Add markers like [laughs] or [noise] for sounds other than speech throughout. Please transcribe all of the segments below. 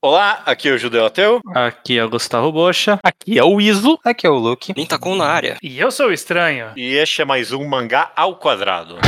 Olá, aqui é o Judeu Ateu. Aqui é o Gustavo Bocha. Aqui é o Iso. Aqui é o Luke. Nintacon na área. E eu sou o Estranho. E este é mais um Mangá ao Quadrado.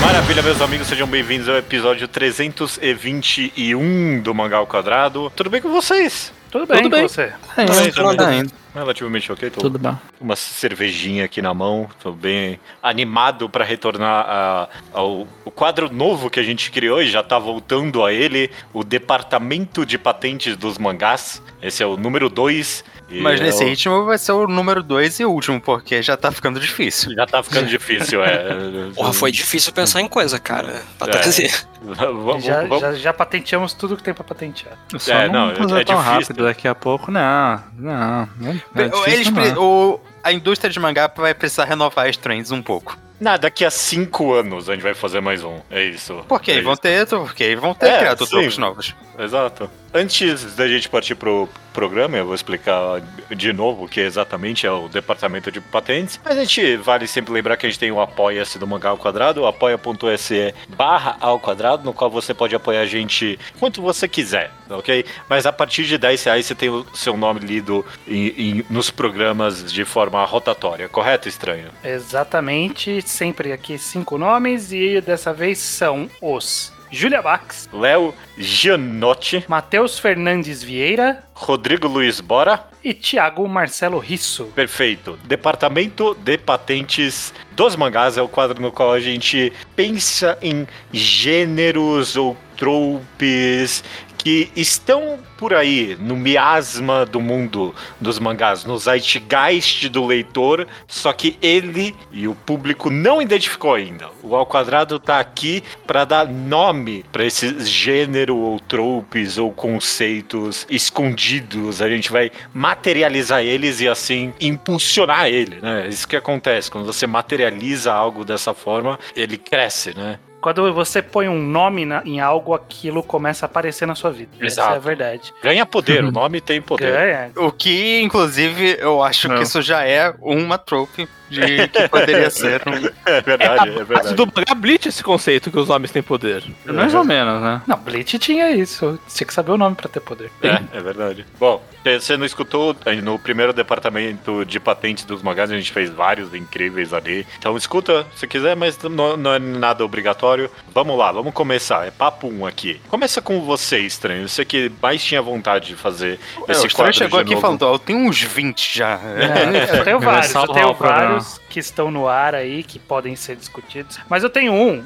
Maravilha, meus amigos, sejam bem-vindos ao episódio 321 do Mangá ao Quadrado. Tudo bem com vocês? Tudo bem Tudo com bem. você? É, Tudo tá bem, indo. Relativamente ok, tô Tudo bem. uma cervejinha aqui na mão, tô bem animado para retornar a- ao o quadro novo que a gente criou e já tá voltando a ele, o Departamento de Patentes dos Mangás. Esse é o número 2. Mas nesse ritmo vai ser o número 2 e último, porque já tá ficando difícil. Já tá ficando difícil, é. [laughs] Porra, foi difícil pensar em coisa, cara. Pra É. trazer. [laughs] Vamos, Já, vamos- já, já patenteamos tudo que tem pra patentear. Só É, não, não, fazer é tão difícil. rápido daqui a pouco, não. Não. não é difícil, Eles, não. o, a indústria de mangá vai precisar renovar as trends um pouco. Não, daqui a cinco anos a gente vai fazer mais um. É isso. Porque é vão isso. ter, porque vão ter É, criado sim. novos. Exato. Antes da gente partir pro programa, eu vou explicar de novo o que exatamente é o departamento de patentes. Mas a gente vale sempre lembrar que a gente tem o Apoia-se do Mangá ao Quadrado, apoia.se barra ao quadrado, no qual você pode apoiar a gente quanto você quiser, ok? Mas a partir de 10 reais você tem o seu nome lido em- em- nos programas de forma rotatória, correto, estranho? Exatamente, sempre aqui cinco nomes e dessa vez são os Julia Bax, Léo Gianotti, Matheus Fernandes Vieira Rodrigo Luiz Bora, e Thiago Marcelo Risso. Perfeito. Departamento de Patentes dos Mangás é o quadro no qual a gente pensa em gêneros ou tropes que estão por aí no miasma do mundo dos mangás, no zeitgeist do leitor, só que ele e o público não identificou ainda. O Ao Quadrado tá aqui para dar nome para esses gênero ou tropes ou conceitos escondidos. A gente vai materializar eles e assim impulsionar ele, né? Isso que acontece quando você materializa algo dessa forma, ele cresce, né? Quando você põe um nome na- em algo, aquilo começa a aparecer na sua vida. Essa é Exato. a verdade. Ganha poder, o nome tem poder. Ganha. O que, inclusive, eu acho Não. que isso já é uma trope de que poderia [laughs] ser um. É verdade, é Mas verdade. do mangá Bleach esse conceito que os homens têm poder. Mais ou menos, né? Não, Bleach tinha isso. Tinha que saber o nome pra ter poder. É, é verdade. Bom, você não escutou no primeiro departamento de patentes dos mangás, a gente fez vários incríveis ali. Então escuta se quiser, mas não, não é nada obrigatório. Vamos lá, vamos começar. É papo 1 aqui. Começa com você, estranho. Você que mais tinha vontade de fazer É, esse o Estranho quadro chegou de aqui novo. falando, ó, eu tenho uns 20 já. É, eu tenho vários, eu tenho o programa. Vários que estão no ar aí, que podem ser discutidos. Mas eu tenho um,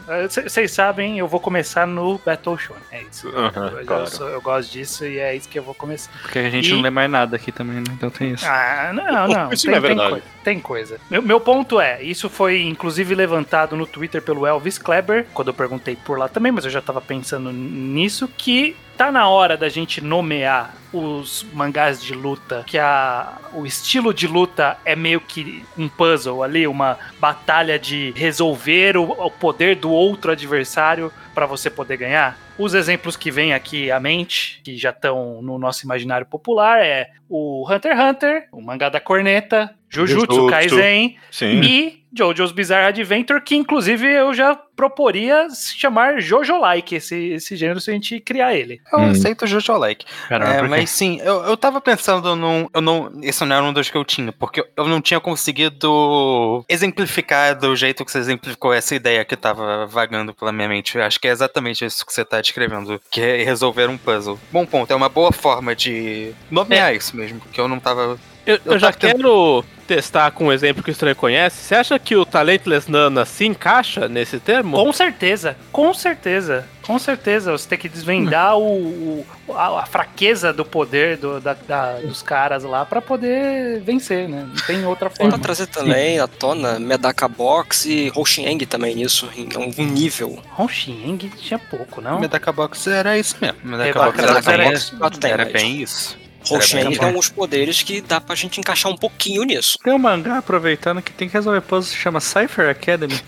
vocês sabem, eu vou começar no Battle Shonen. É isso. Aham, eu, claro. sou- eu gosto disso e é isso que eu vou começar. Porque a gente E- não lê mais nada aqui também, né? Então tem isso. Ah, não, não. Isso tem, não é tem verdade. coisa, tem coisa. Meu, meu ponto é, isso foi inclusive levantado no Twitter pelo Elvis Kleber, quando eu perguntei por lá também, mas eu já tava pensando nisso, que tá na hora da gente nomear os mangás de luta, que a, o estilo de luta é meio que um puzzle ali, uma batalha de resolver o, o poder do outro adversário para você poder ganhar. Os exemplos que vêm aqui à mente, que já estão no nosso imaginário popular, é o Hunter x Hunter, o mangá da corneta, Jujutsu Jujutsu. Kaisen Sim. e Jojo's Bizarre Adventure, que inclusive eu já proporia se chamar Jojo-like, esse, esse gênero, se a gente criar ele. Eu Hum. aceito o Jojo Like. Caramba, É, mas sim, eu, eu tava pensando num. Eu não, esse não era um dos que eu tinha, porque eu não tinha conseguido exemplificar do jeito que você exemplificou essa ideia que tava vagando pela minha mente. Eu acho que é exatamente isso que você tá descrevendo, que é resolver um puzzle. Bom ponto, é uma boa forma de nomear isso mesmo, porque eu não tava. Eu, Eu eu já quero testar com um exemplo que o estranho conhece. Você acha que o Talentless Nana se encaixa nesse termo? Com certeza, com certeza, com certeza. Você tem que desvendar o, o- a, a fraqueza do poder do- da- da- dos caras lá pra poder vencer, né? Não tem outra Pra forma. trazer também à tona Medaka Box e Hoshieng também nisso, em algum nível. Honshieng tinha pouco, não? Medaka Box era isso mesmo. Medaka Medaka Box era, era era mas- bem isso. Bem tem alguns poderes que dá pra gente encaixar um pouquinho nisso. Tem um mangá aproveitando que tem que resolver puzzles que chama Cypher Academy.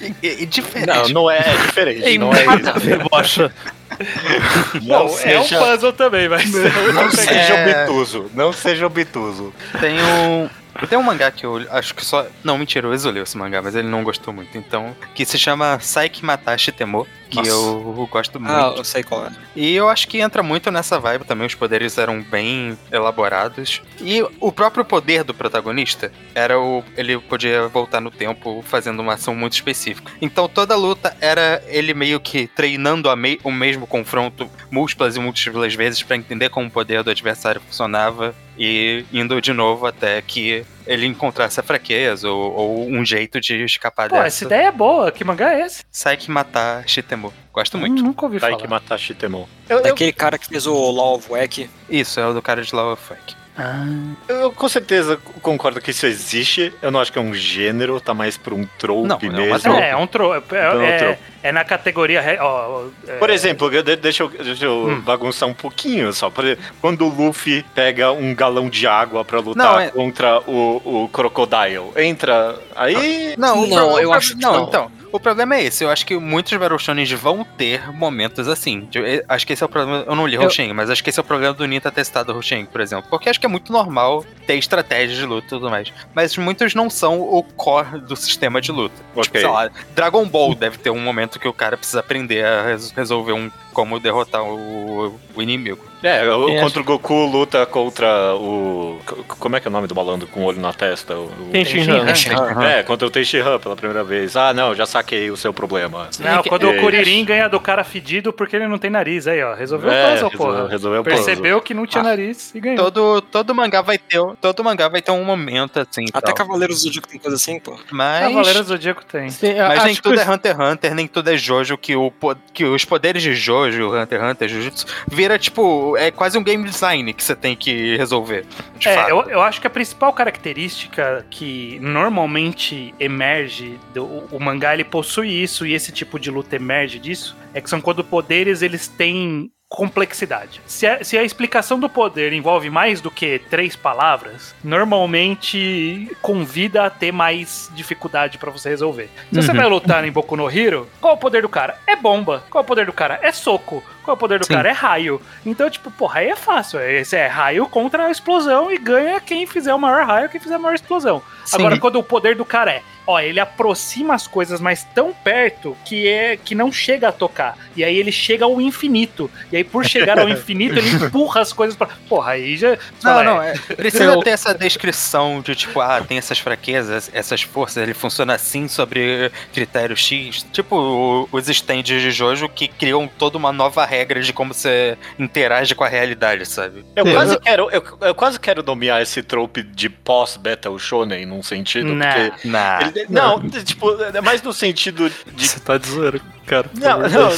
E, e- e diferente. Não, não é, é diferente. Tem não é a isso. ver, bocha. [laughs] Não, é um seja- puzzle também, mas. Não [laughs] seja É. obtuso. Não seja obtuso. Tem um. Tem um mangá que eu acho que só. Não, mentira, o Ezo leu esse mangá, mas ele não gostou muito. Então, que se chama Saiki Matashi Temo, que Nossa. eu gosto muito. Ah, eu sei qual é. E eu acho que entra muito nessa vibe também, os poderes eram bem elaborados. E o próprio poder do protagonista era o. ele podia voltar no tempo fazendo uma ação muito específica. Então toda luta era ele meio que treinando me- o mesmo confronto múltiplas e múltiplas vezes pra entender como o poder do adversário funcionava e indo de novo até que ele encontrasse a fraqueza ou, ou um jeito de escapar Pô, essa dessa. ideia é boa. Que mangá é esse? Saiki matar Shitemu. Gosto muito. Nunca ouvi Vai falar. que matar Shitemon. Eu, eu, Daquele cara que fez o Law of Wack. Isso, é o do cara de Law of Funk. Ah, eu com certeza concordo que isso existe. Eu não acho que é um gênero, tá mais pra um trope Não, não, mesmo. mas é, é um é, Então, é, trope. é na categoria. Ó, é- Por exemplo, deixa eu, deixa eu Hum. bagunçar um pouquinho só. Por exemplo, quando o Luffy pega um galão de água pra lutar Não, é- contra o, o Crocodile, entra aí. Não, Não, pro- eu o acho que não, não. então. O problema é esse. Eu acho que muitos Battle Shonens vão ter momentos assim. Eu- eu acho que esse é o problema. Eu não li Eu- Hoshin, mas acho que esse é o problema do Nita testado Hoshin, por exemplo. Porque acho que é muito normal ter estratégias de luta e tudo mais. Mas muitos não são o core do sistema de luta. Tipo, Ok. sei lá, Dragon Ball deve ter um momento que o cara precisa aprender a res- resolver um como derrotar o, o inimigo. É, o- É. contra o Goku luta contra o. Como é que é o nome do malandro com o olho na testa? O, o- Tem Shin Shin-Han. Han. É, contra o Tenshinhan pela primeira vez. Ah, não, já saquei o seu problema. Não, quando É, o Kuririn ganha do cara fedido porque ele não tem nariz. Aí, ó. Resolveu É, o puzzle, resolveu, porra. resolveu o puzzle. Percebeu que não tinha Ah. nariz e ganhou. Todo, todo mangá vai ter. Todo mangá vai ter um momento assim. Até tal. Cavaleiros do Zodíaco tem coisa assim, pô. Mas. Cavaleiro do Zodíaco tem. Sim, Mas nem que tudo os- é Hunter x Hunter, nem tudo é Jojo, que, o, que os poderes de Jojo, Hunter x Hunter, Jujutsu, vira tipo, é quase um game design que você tem que resolver. De É, fato. eu, eu acho que a principal característica que normalmente emerge, do, o mangá ele possui isso e esse tipo de luta emerge disso, é que são quando poderes eles têm complexidade. Se a, se a explicação do poder envolve mais do que três palavras, normalmente convida a ter mais dificuldade pra você resolver. Se você Uhum. vai lutar em Boku no Hero, qual é o poder do cara? É bomba. Qual é o poder do cara? É soco. Qual é o poder do Sim. cara? É raio. Então, tipo, porra, aí é fácil. Esse é raio contra a explosão e ganha quem fizer o maior raio, quem fizer a maior explosão. Sim. Agora, quando o poder do cara é, ó, ele aproxima as coisas, mas tão perto que é que não chega a tocar. E aí ele chega ao infinito. E aí, por chegar ao [laughs] infinito, ele empurra as coisas pra. Porra, aí já. Não, fala, não, é, é, precisa ter essa descrição de tipo, ah, tem essas fraquezas, essas forças, ele funciona assim sobre critério X. Tipo os stands de Jojo que criam toda uma nova regra de como você interage com a realidade, sabe? Eu Sim, quase, eu- quero, eu, eu quase quero nomear esse trope de pós-Battle Shonen num sentido, Nah. porque. Na. ele- não, tipo, é mais no sentido de. Você tá de zoeira, cara. Não, não, não.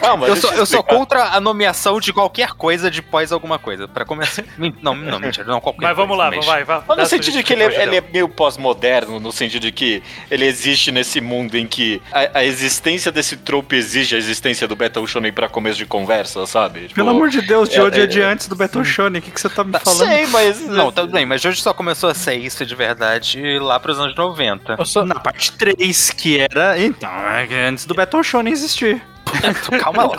Calma, Eu sou, eu sou contra a nomeação de qualquer coisa de pós alguma coisa. Pra começar. [laughs] Não, não, mentira, não qualquer Mas vamos coisa, lá, vai, vai. Mas no sentido de que ele, é- ele é meio pós-moderno, no sentido de que ele existe nesse mundo em que a, a existência desse trope exige a existência do Battle Shonen pra começo de conversa, sabe? Tipo, Pelo amor de Deus, de é- hoje é, é- de antes do Battle Shonen. O que, que você tá me falando? Sei, mas. Não, tudo bem, mas hoje só começou a ser isso de verdade lá pros anos 90. Eu só- Na parte 3, que era. Então, é que antes do Battle Shonen existir. [laughs] Calma lá.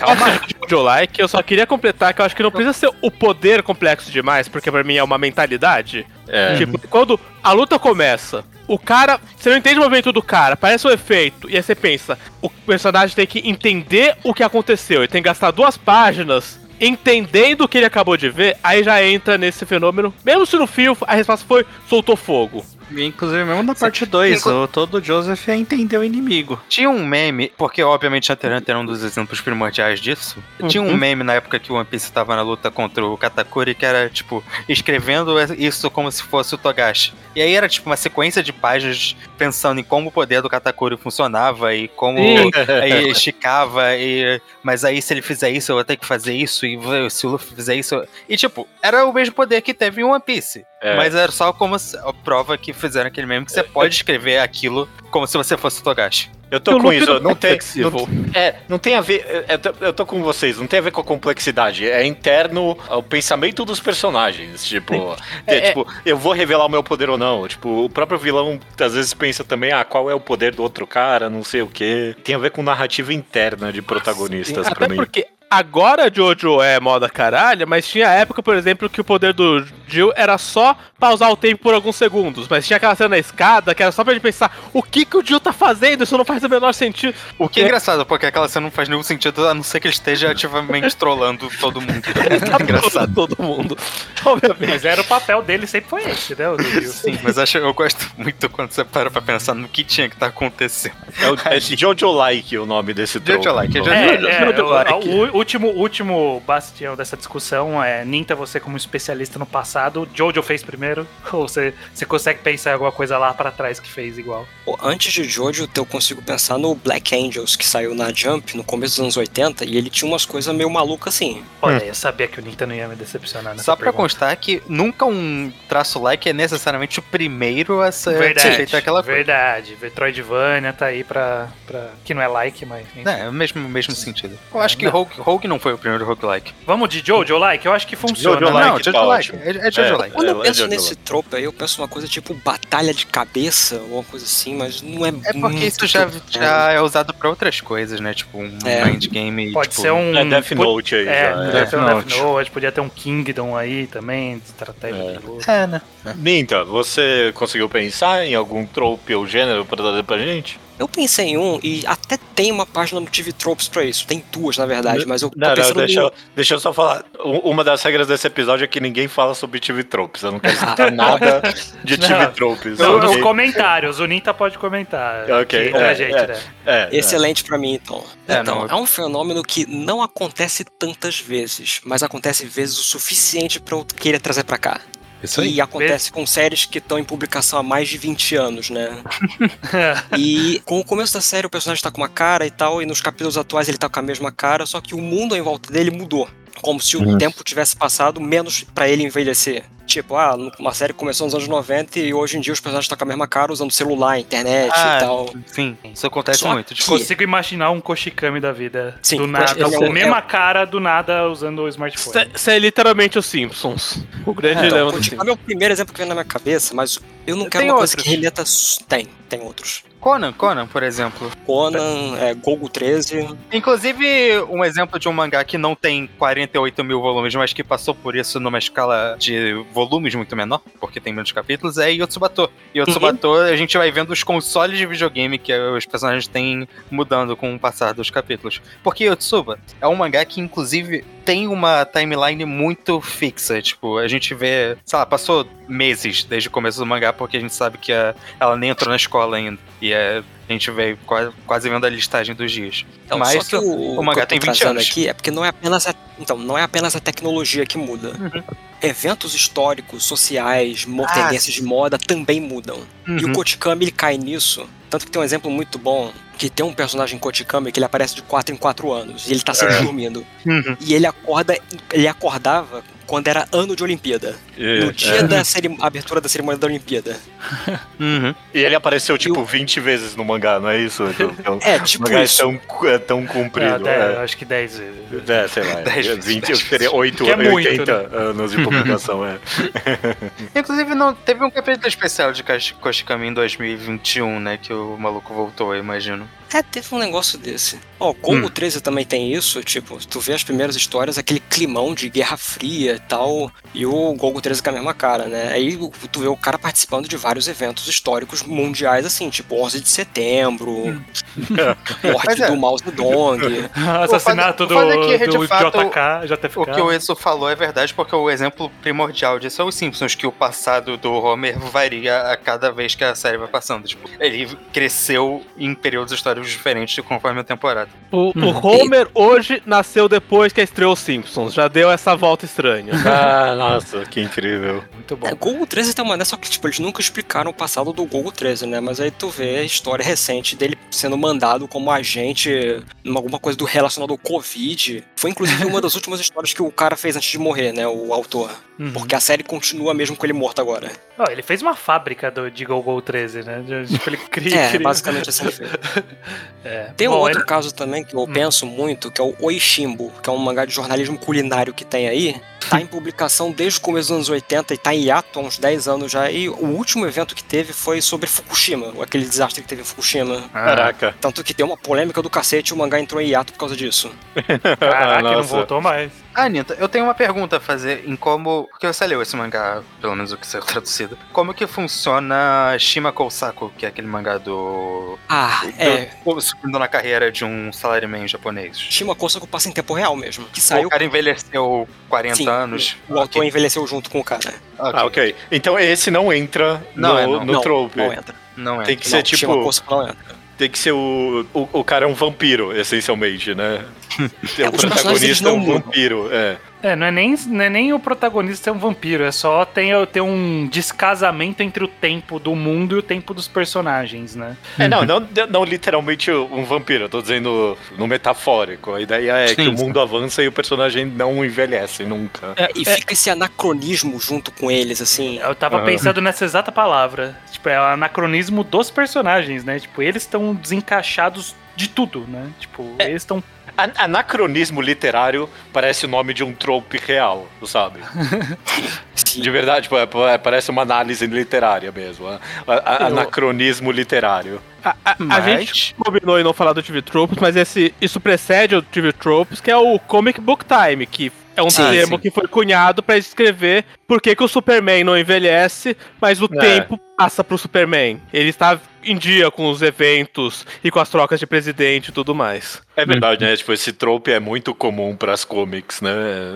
Calma, Jojo Like, eu só queria completar que eu acho que não precisa ser o poder complexo demais, porque pra mim é uma mentalidade. É. Tipo, quando a luta começa, o cara. Você não entende o movimento do cara, parece um efeito. E aí você pensa, o personagem tem que entender o que aconteceu. Ele tem que gastar duas páginas entendendo o que ele acabou de ver. Aí já entra nesse fenômeno. Mesmo se no fio a resposta foi soltou fogo. Inclusive, mesmo na parte 2, o todo Joseph é entender o inimigo. Tinha um meme, porque obviamente Hunter x Hunter é um dos exemplos primordiais disso. Tinha um meme na época que o One Piece tava na luta contra o Katakuri que era, tipo, escrevendo isso como se fosse o Togashi. E aí era, tipo, uma sequência de páginas pensando em como o poder do Katakuri funcionava e como [laughs] aí esticava. E... Mas aí se ele fizer isso, eu vou ter que fazer isso. E se o Luffy fizer isso. eu- E, tipo, era o mesmo poder que teve em One Piece. É. Mas era só como se- a prova que fizeram aquele meme que você pode escrever aquilo como se você fosse o Togashi. Eu tô com isso, não é tem. Não, é, não tem a ver. é, Eu tô, eu tô com vocês, não tem a ver com a complexidade. É interno ao pensamento dos personagens. Tipo, É, é, é- tipo, eu vou revelar o meu poder ou não. Tipo, o próprio vilão às vezes pensa também, ah, qual é o poder do outro cara, não sei o quê. Tem a ver com narrativa interna de protagonistas Até pra mim. porque agora Jojo é moda caralho, mas tinha época, por exemplo, que o poder do Jill era só pausar o tempo por alguns segundos. Mas tinha aquela cena na escada que era só pra gente pensar o que, que o Jill tá fazendo, isso não faz o menor sentido. O que é engraçado, porque aquela cena não faz nenhum sentido, a não ser que ele esteja ativamente trollando todo mundo. [laughs] É Tá engraçado. todo mundo. Obviamente. Mas era o papel dele, sempre foi esse, né? O do Jill. Sim, mas acho, eu gosto muito quando você para pra pensar no que tinha que estar acontecendo. É, o, é Jojo Like o nome desse troll. Jojo Like, é Jojo É, Jojo é, o, like. o último, último bastião dessa discussão é Ninta, você como especialista no passado, Jojo fez primeiro, [laughs] ou você, você consegue pensar em alguma coisa lá pra trás que fez igual? Antes de Jojo, eu consigo pensar no Black Angels, que saiu na Jump no começo dos anos 80, e ele tinha umas coisas meio malucas assim. Olha, eu sabia que o Ninta não ia me decepcionar nessa Só pra pergunta. constar que nunca um traço like é necessariamente o primeiro a ser Verdade, feito aquela coisa. verdade. Metroidvania tá aí pra, pra... Que não é like, mas... enfim. É, o mesmo, mesmo sentido. Eu acho que Rogue, Rogue não foi o primeiro roguelike. Vamos de Jojo like? Eu acho que funciona. Jojo né? like não, tá Jojo like. ótimo. É, é Jojo É. like. Quando eu é penso Jojo nesse like. trope aí, eu penso uma coisa tipo batalha de cabeça, ou uma coisa assim, mas não é É porque muito isso já, já é usado pra outras coisas, né? Tipo um É. mind game. Pode tipo, ser um... É Death Note aí. É, já, podia é. ter um Death Death Note, podia ter um Kingdom aí também, de estratégia É. de luta. É, né? Ninta, você conseguiu pensar em algum trope ou gênero pra trazer pra gente? Eu pensei em um, e até tem uma página no TV Tropes pra isso. Tem duas, na verdade, mas eu tô Não, não, pensando deixa, no... eu, deixa eu só falar. Uma das regras desse episódio é que ninguém fala sobre TV Tropes. Eu não quero citar [laughs] nada de TV Não. Tropes. Não, Nos ok? comentários, o Ninta pode comentar. Ok, que, é, é, gente, é. né? É, é. Excelente pra mim, então. É, então, não, é um fenômeno que não acontece tantas vezes, mas acontece vezes o suficiente pra eu querer trazer pra cá. Isso E acontece com séries que estão em publicação há mais de 20 anos, né? [laughs] e com o começo da série o personagem tá com uma cara e tal, e nos capítulos atuais ele tá com a mesma cara, só que o mundo em volta dele mudou. Como se o tempo tivesse passado menos pra ele envelhecer. Tipo, ah, uma série que começou nos anos 90 e hoje em dia os personagens estão com a mesma cara usando celular, internet Ah, e tal. Sim, isso acontece Só muito. Tipo, Consigo imaginar um Koshikami da vida. Sim, do nada, é com a um- mesma cara, do nada, usando o smartphone. Isso é literalmente os Simpsons. O grande Então, dilema o é o primeiro exemplo que vem na minha cabeça, mas eu não quero Tem uma coisa outros. que remeta. Tem, tem outros. Conan, Conan, por exemplo. Conan, é, Gogo 13. Inclusive, um exemplo de um mangá que não tem 48 mil volumes, mas que passou por isso numa escala de volumes muito menor, porque tem menos capítulos, é Yotsubato. Yotsubato, a gente vai vendo os consoles de videogame que os personagens têm mudando com o passar dos capítulos. Porque Yotsuba é um mangá que, inclusive, tem uma timeline muito fixa. Tipo, a gente vê, sei lá, passou meses desde o começo do mangá, porque a gente sabe que a- ela nem entrou na escola ainda. E é, a gente veio quase, quase vendo a listagem dos dias. Então, Mas o, o mangá que eu tô tem 20 trazendo anos. aqui é porque não é apenas a, então, não é apenas a tecnologia que muda. Uhum. Eventos históricos, sociais, Ah, tendências de moda também mudam. E o Uhum. Kotikami ele cai nisso. Tanto que tem um exemplo muito bom, que tem um personagem em Kotikami que ele aparece de 4 em 4 anos. E ele tá sempre dormindo. Uhum. E ele acorda, ele acordava quando era ano de Olimpíada. No É, dia da cerim- abertura da cerimônia da Olimpíada. [laughs] Uhum. E ele apareceu tipo E o- 20 vezes no mangá, não é isso? [laughs] Então, É, o tipo mangá é isso. tão, é tão É, comprido. até, É, Acho que 10 vezes. é, sei lá. [laughs] Dez é vezes, 20, dez seria 8 Que é muito, 80 anos de publicação, é. Inclusive, não, teve um capítulo especial de Kosh- Koshikami em 2021, né? Que o maluco voltou, eu imagino. É, teve um negócio desse. Ó, o Congo 13 também tem isso, tipo, tu vê as primeiras histórias, aquele climão de Guerra Fria e tal, e o Golgo 13 com a mesma cara, né? Aí o- tu vê o cara participando de vários eventos históricos mundiais, assim, tipo 11 de setembro, [laughs] morte Mas é. do Mao Zedong. [laughs] Assassinato o do, do fato, JK, JFK. O que o Enzo falou é verdade, porque o exemplo primordial disso é os Simpsons, que o passado do Homer varia a cada vez que a série vai passando. Tipo, ele cresceu em períodos históricos diferentes conforme a temporada. O, o Homer hoje nasceu depois que estreou os Simpsons. Já deu essa volta estranha. [laughs] Ah, nossa, que incrível. Muito bom. É, Golgo 13 tem uma dessa, só que tipo, eles nunca explicaram o passado do Golgo 13, né? Mas aí tu vê a história recente dele sendo mandado como agente em alguma coisa do relacionado ao Covid. Foi inclusive uma das [laughs] últimas histórias que o cara fez antes de morrer, né? O autor. Uhum. Porque a série continua mesmo com ele morto agora. Ó, ele fez uma fábrica do, de Go 13, né? Tipo, ele cria. É, cria- basicamente assim. [laughs] É. Tem um Bom, outro ele- caso também que eu penso muito, que é o Oishimbo, que é um mangá de jornalismo culinário que tem aí, tá em publicação desde o começo dos anos 80 e tá em hiato há uns 10 anos já. E o último evento que teve foi sobre Fukushima, aquele desastre que teve em Fukushima. Caraca. Tanto que deu uma polêmica do cacete e o mangá entrou em hiato por causa disso. [laughs] Caraca, não Nossa. voltou mais. Ah, Anitta, eu tenho uma pergunta a fazer em como. Porque você leu esse mangá, pelo menos o que saiu [laughs] traduzido. Como que funciona Shima Kousaku, que é aquele mangá do. Ah, é. do- Subindo na carreira de um salaryman japonês. Shima Kosaku passa em tempo real mesmo. Que O saiu. cara envelheceu 40 Sim, anos. O autor Ok, envelheceu junto com o cara. Ah, ok. Então esse não entra Não no, é, não. no não, trope. não entra. Não é. Tem que Não, ser tipo. Não entra. Tem que ser o. O, o cara é um vampiro, essencialmente, né? [laughs] o É, personagens, protagonista é um mudam. vampiro, é. É, não é, nem, não é nem o protagonista ser um vampiro, é só ter, ter um descasamento entre o tempo do mundo e o tempo dos personagens, né? É, não, não, não literalmente um vampiro, eu tô dizendo no metafórico. A ideia é que Sim, o mundo avança e o personagem não envelhece nunca. É, e fica esse anacronismo junto com eles, assim. Eu tava Ah. pensando nessa exata palavra. Tipo, é o anacronismo dos personagens, né? Tipo, eles estão desencaixados de tudo, né? Tipo, eles estão. An- Anacronismo literário parece o nome de um trope real, tu sabe? [laughs] De verdade, tipo, é- é- parece uma análise literária mesmo. a- a- a- Anacronismo literário. A, a- a Mas- gente combinou em não falar do TV Tropes, mas esse, isso precede o TV Tropes, que é o Comic Book Time, que é um Sim, termo sim. que foi cunhado pra descrever por que, que o Superman não envelhece, mas o É. tempo passa pro Superman. Ele está em dia com os eventos e com as trocas de presidente e tudo mais. É verdade, né? Tipo, esse trope é muito comum pras comics, né?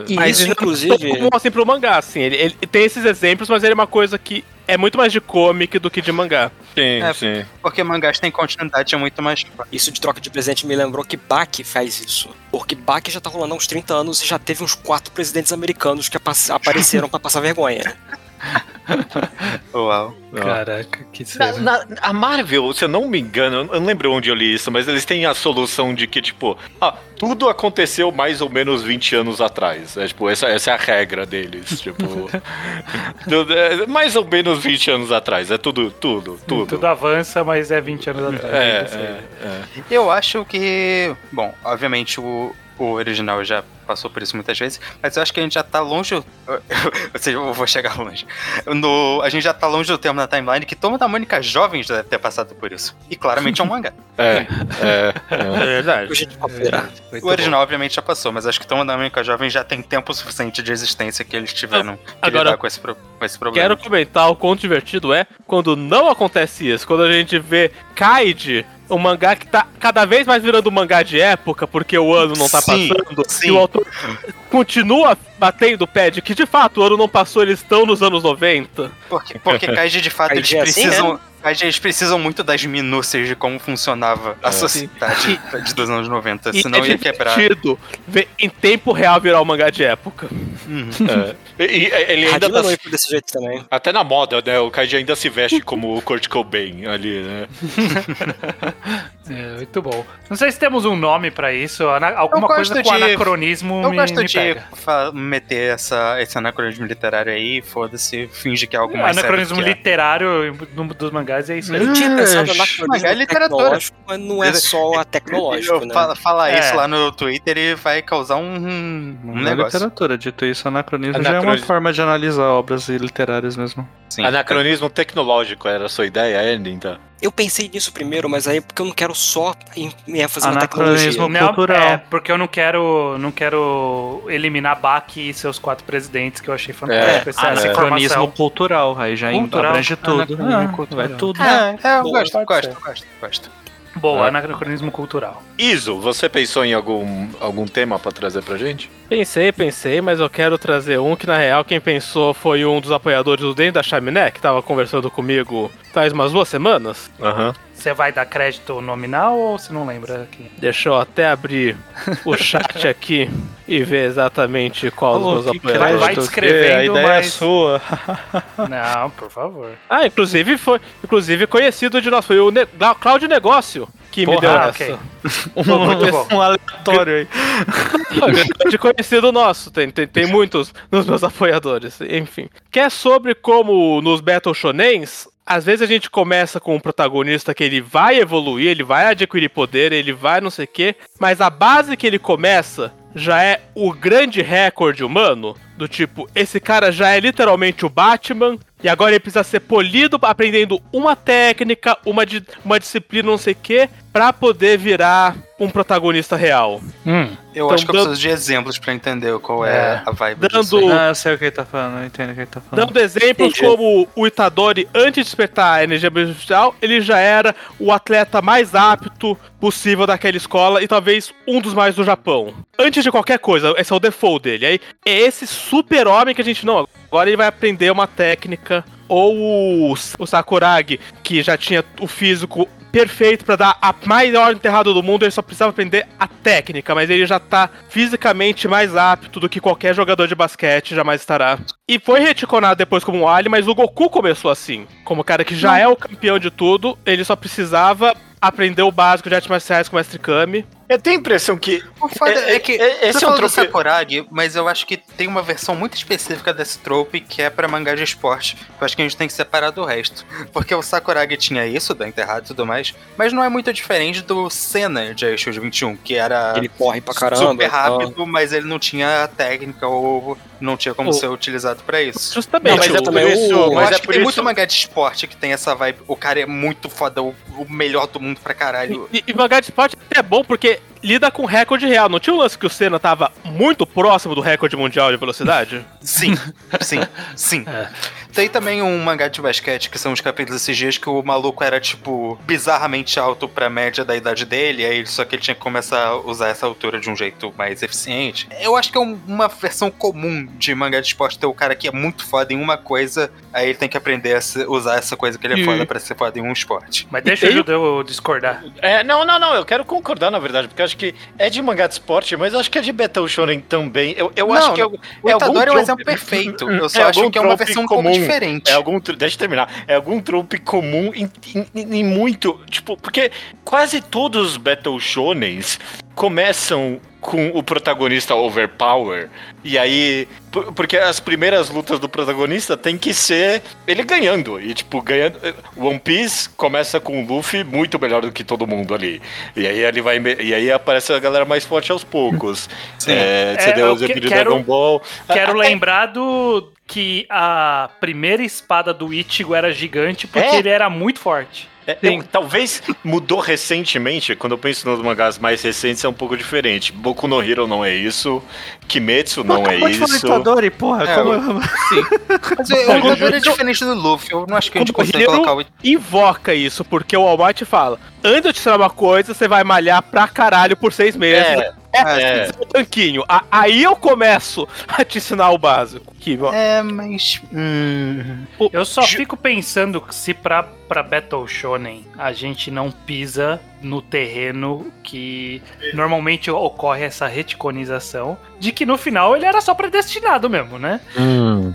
E Mas isso, é inclusive. tão comum assim pro mangá, assim. Ele, ele tem esses exemplos, mas ele é uma coisa que é muito mais de comic do que de mangá. Sim, É. sim. Porque mangás têm continuidade é muito mais. Isso de troca de presente me lembrou que Bach faz isso. Porque Bach já tá rolando há uns 30 anos e já teve uns quatro presidentes americanos que apa- apareceram pra passar vergonha. [laughs] Uau. Caraca, que Na, sério. na- a Marvel, se eu não me engano, eu não lembro onde eu li isso, mas eles têm a solução de que, tipo, ah, tudo aconteceu mais ou menos 20 anos atrás. É, tipo, essa, essa é a regra deles. [laughs] Tipo, tudo- é, mais ou menos 20 anos atrás. É tudo, tudo, tudo. Tudo avança, mas é 20 anos atrás. É, sei. é, é. Eu acho que. Bom, obviamente o, o original já passou por isso muitas vezes, mas eu acho que a gente já tá longe. [laughs] Ou seja, eu vou chegar longe. No, a gente já tá longe do termo na timeline que Turma da Mônica jovem já deve ter passado por isso. E claramente é um mangá. [laughs] É, é, é. É verdade. O original, obviamente, já passou, mas acho que Turma da Mônica jovem já tem tempo suficiente de existência que eles tiveram que Agora- lidar com esse, pro- com esse problema. Quero comentar o quão divertido é quando não acontece isso. Quando a gente vê Kaid, um mangá que tá cada vez mais virando um mangá de época, porque o ano não tá Sim, passando. sim. E o autor continua batendo o pé de que de fato o ano não passou, eles estão nos anos 90. Porque, porque [laughs] Kaiji, de fato, eles Kaiji é assim, precisam. Kaiji, eles precisam muito das minúcias de como funcionava a É. sociedade de dos anos 90, E senão é ia quebrar. ver em tempo real virar um mangá de época. é. E, e ele ainda tá, desse jeito também. até na moda, né? O Kaiji ainda se veste como o Kurt Cobain ali, né? [laughs] É, muito bom. Não sei se temos um nome pra isso. Alguma coisa com de- anacronismo Eu me, gosto me de pega. Fa- meter essa, esse anacronismo literário aí, foda-se, finge que é algo mais Anacronismo que literário no- dos mangás é isso aí. Eu tinha pensado na mas é literatura. tecnológico, mas não é só a é. tecnológico, né? fala, falar É. isso lá no Twitter e vai causar um, um Não é negócio. literatura, dito isso, anacronismo, já é uma Anacronismo. forma de analisar obras literárias mesmo. Sim. Anacronismo tecnológico era a sua ideia, Andy, então? Eu pensei nisso primeiro, mas aí porque eu não quero só ênfase na tecnologia. Anacronismo Não, cultural. é, porque eu não quero, não quero eliminar Bach e seus quatro presidentes, que eu achei fantástico. essa, essa Anacronismo informação. cultural, aí já Cultural. abrange tudo. Ah, cultural. Vai tudo. É, é, eu gosto, gosto, ser. gosto, gosto. Boa, É. anacronismo cultural. Iso, você pensou em algum, algum tema pra trazer pra gente? Pensei, pensei, mas eu quero trazer um que na real quem pensou foi um dos apoiadores do Dentro da Chaminé, que tava conversando comigo faz umas duas semanas. Aham. Você vai dar crédito nominal ou você não lembra aqui? Deixa eu até abrir o chat aqui e ver exatamente qual dos meus apoiadores. Vai- descrevendo, a ideia mas- é sua. [laughs] Não, por favor. Ah, inclusive foi inclusive conhecido de nós, foi o ne Cláudio Negócio que me Porra, deu ah, essa. ok. [laughs] Um, Muito bom. um aleatório aí. [laughs] de conhecido nosso, tem, tem, tem muitos nos meus apoiadores, enfim. Que é sobre como nos Battle Shonens, às vezes a gente começa com um protagonista que ele vai evoluir, ele vai adquirir poder, ele vai não sei o quê, mas a base que ele começa já é o grande recorde humano. Do tipo, esse cara já é literalmente o Batman. E agora ele precisa ser polido, aprendendo uma técnica, uma, di uma disciplina, não sei o quê, pra poder virar um protagonista real. Hum. Eu Então, acho que eu dando- preciso de exemplos pra entender qual é, É. a vibe Dando- disso aí. Ah, eu sei o que ele tá falando, eu entendo o que ele tá falando. Dando exemplos Entendi. como o Itadori, antes de despertar a energia artificial, ele já era o atleta mais apto possível daquela escola e talvez um dos mais do Japão. Antes de qualquer coisa, esse é o default dele. Aí é esse super-homem que a gente não. Agora ele vai aprender uma técnica. Ou o, o Sakuragi, que já tinha o físico perfeito pra dar a maior enterrada do mundo, ele só precisava aprender a técnica, mas ele já tá fisicamente mais apto do que qualquer jogador de basquete jamais estará. E foi reticonado depois como um alien, mas o Goku começou assim. Como o cara que já é o campeão de tudo, ele só precisava aprender o básico de artes marciais com o Mestre Kami. Eu tenho a impressão que. O foda É- é, que é- esse você é um falou do trope- Sakuragi, mas eu acho que tem uma versão muito específica desse trope que é pra mangá de esporte. Eu acho que a gente tem que separar do resto. [laughs] Porque o Sakuragi tinha isso, da enterrado e tudo mais, mas não é muito diferente do Senna de Aishu 21, que era Ele corre pra caramba. super então- rápido, mas ele não tinha a técnica ou não tinha como O- ser utilizado pra isso. Justamente. Não, mas é o- isso, o- Eu mas acho é que por tem isso. muito mangá de esporte que tem essa vibe. O cara é muito foda, o, o melhor do mundo pra caralho. E, e mangá de esporte é bom porque lida com recorde real. Não tinha um lance que o Senna tava muito próximo do recorde mundial de velocidade? Sim, sim, sim. Tem também um mangá de basquete, que são os capítulos esses dias, que o maluco era, tipo, bizarramente alto pra média da idade dele, aí só que ele tinha que começar a usar essa altura de um jeito mais eficiente. Eu acho que é um- uma versão comum de mangá de esporte ter o cara que é muito foda em uma coisa, aí ele tem que aprender a se- usar essa coisa que ele é E- foda pra ser foda em um esporte. Mas deixa E tem- Judeu discordar. É, não, não, não, eu quero concordar, na verdade, porque eu acho que é de mangá de esporte, mas eu acho que é de Battle Shonen também. Eu, eu Não, acho que é, O é é um trope- exemplo perfeito. Eu [laughs] É só acho algum que é uma versão um pouco comum. Diferente. É algum, deixa eu terminar. É algum trope comum em, em- em muito, tipo, porque quase todos os Battle Shonens começam com o protagonista overpower. E aí por- porque as primeiras lutas do protagonista tem que ser ele ganhando. E tipo ganhando One Piece começa com o Luffy muito melhor do que todo mundo ali. E aí ele vai me- e aí aparece a galera mais forte aos poucos. [laughs] É, você É, deu eu o exemplo que- de quero- Dragon Ball. Quero Até- lembrar do que a primeira espada do Ichigo era gigante porque É? ele era muito forte. É, eu- talvez mudou recentemente, quando eu penso nos mangás mais recentes é um pouco diferente. Boku no Hero não é isso, Kimetsu não é Acabou de isso. Itadori, porra. É, como... Mas [laughs] o Itadori é diferente do Luffy. Eu não acho que a gente consegue colocar o Invoca isso, porque o Walmart fala: antes de eu te ensinar uma coisa, você vai malhar pra caralho por seis meses. É, é. É um tanquinho. A- Aí eu começo a te ensinar o básico. Que, ó, É, mas. Hum, Eu só fico pensando que se pra, pra Battle Shonen a gente não pisa no terreno que normalmente ocorre essa reticonização, de que no final ele era só predestinado mesmo, né?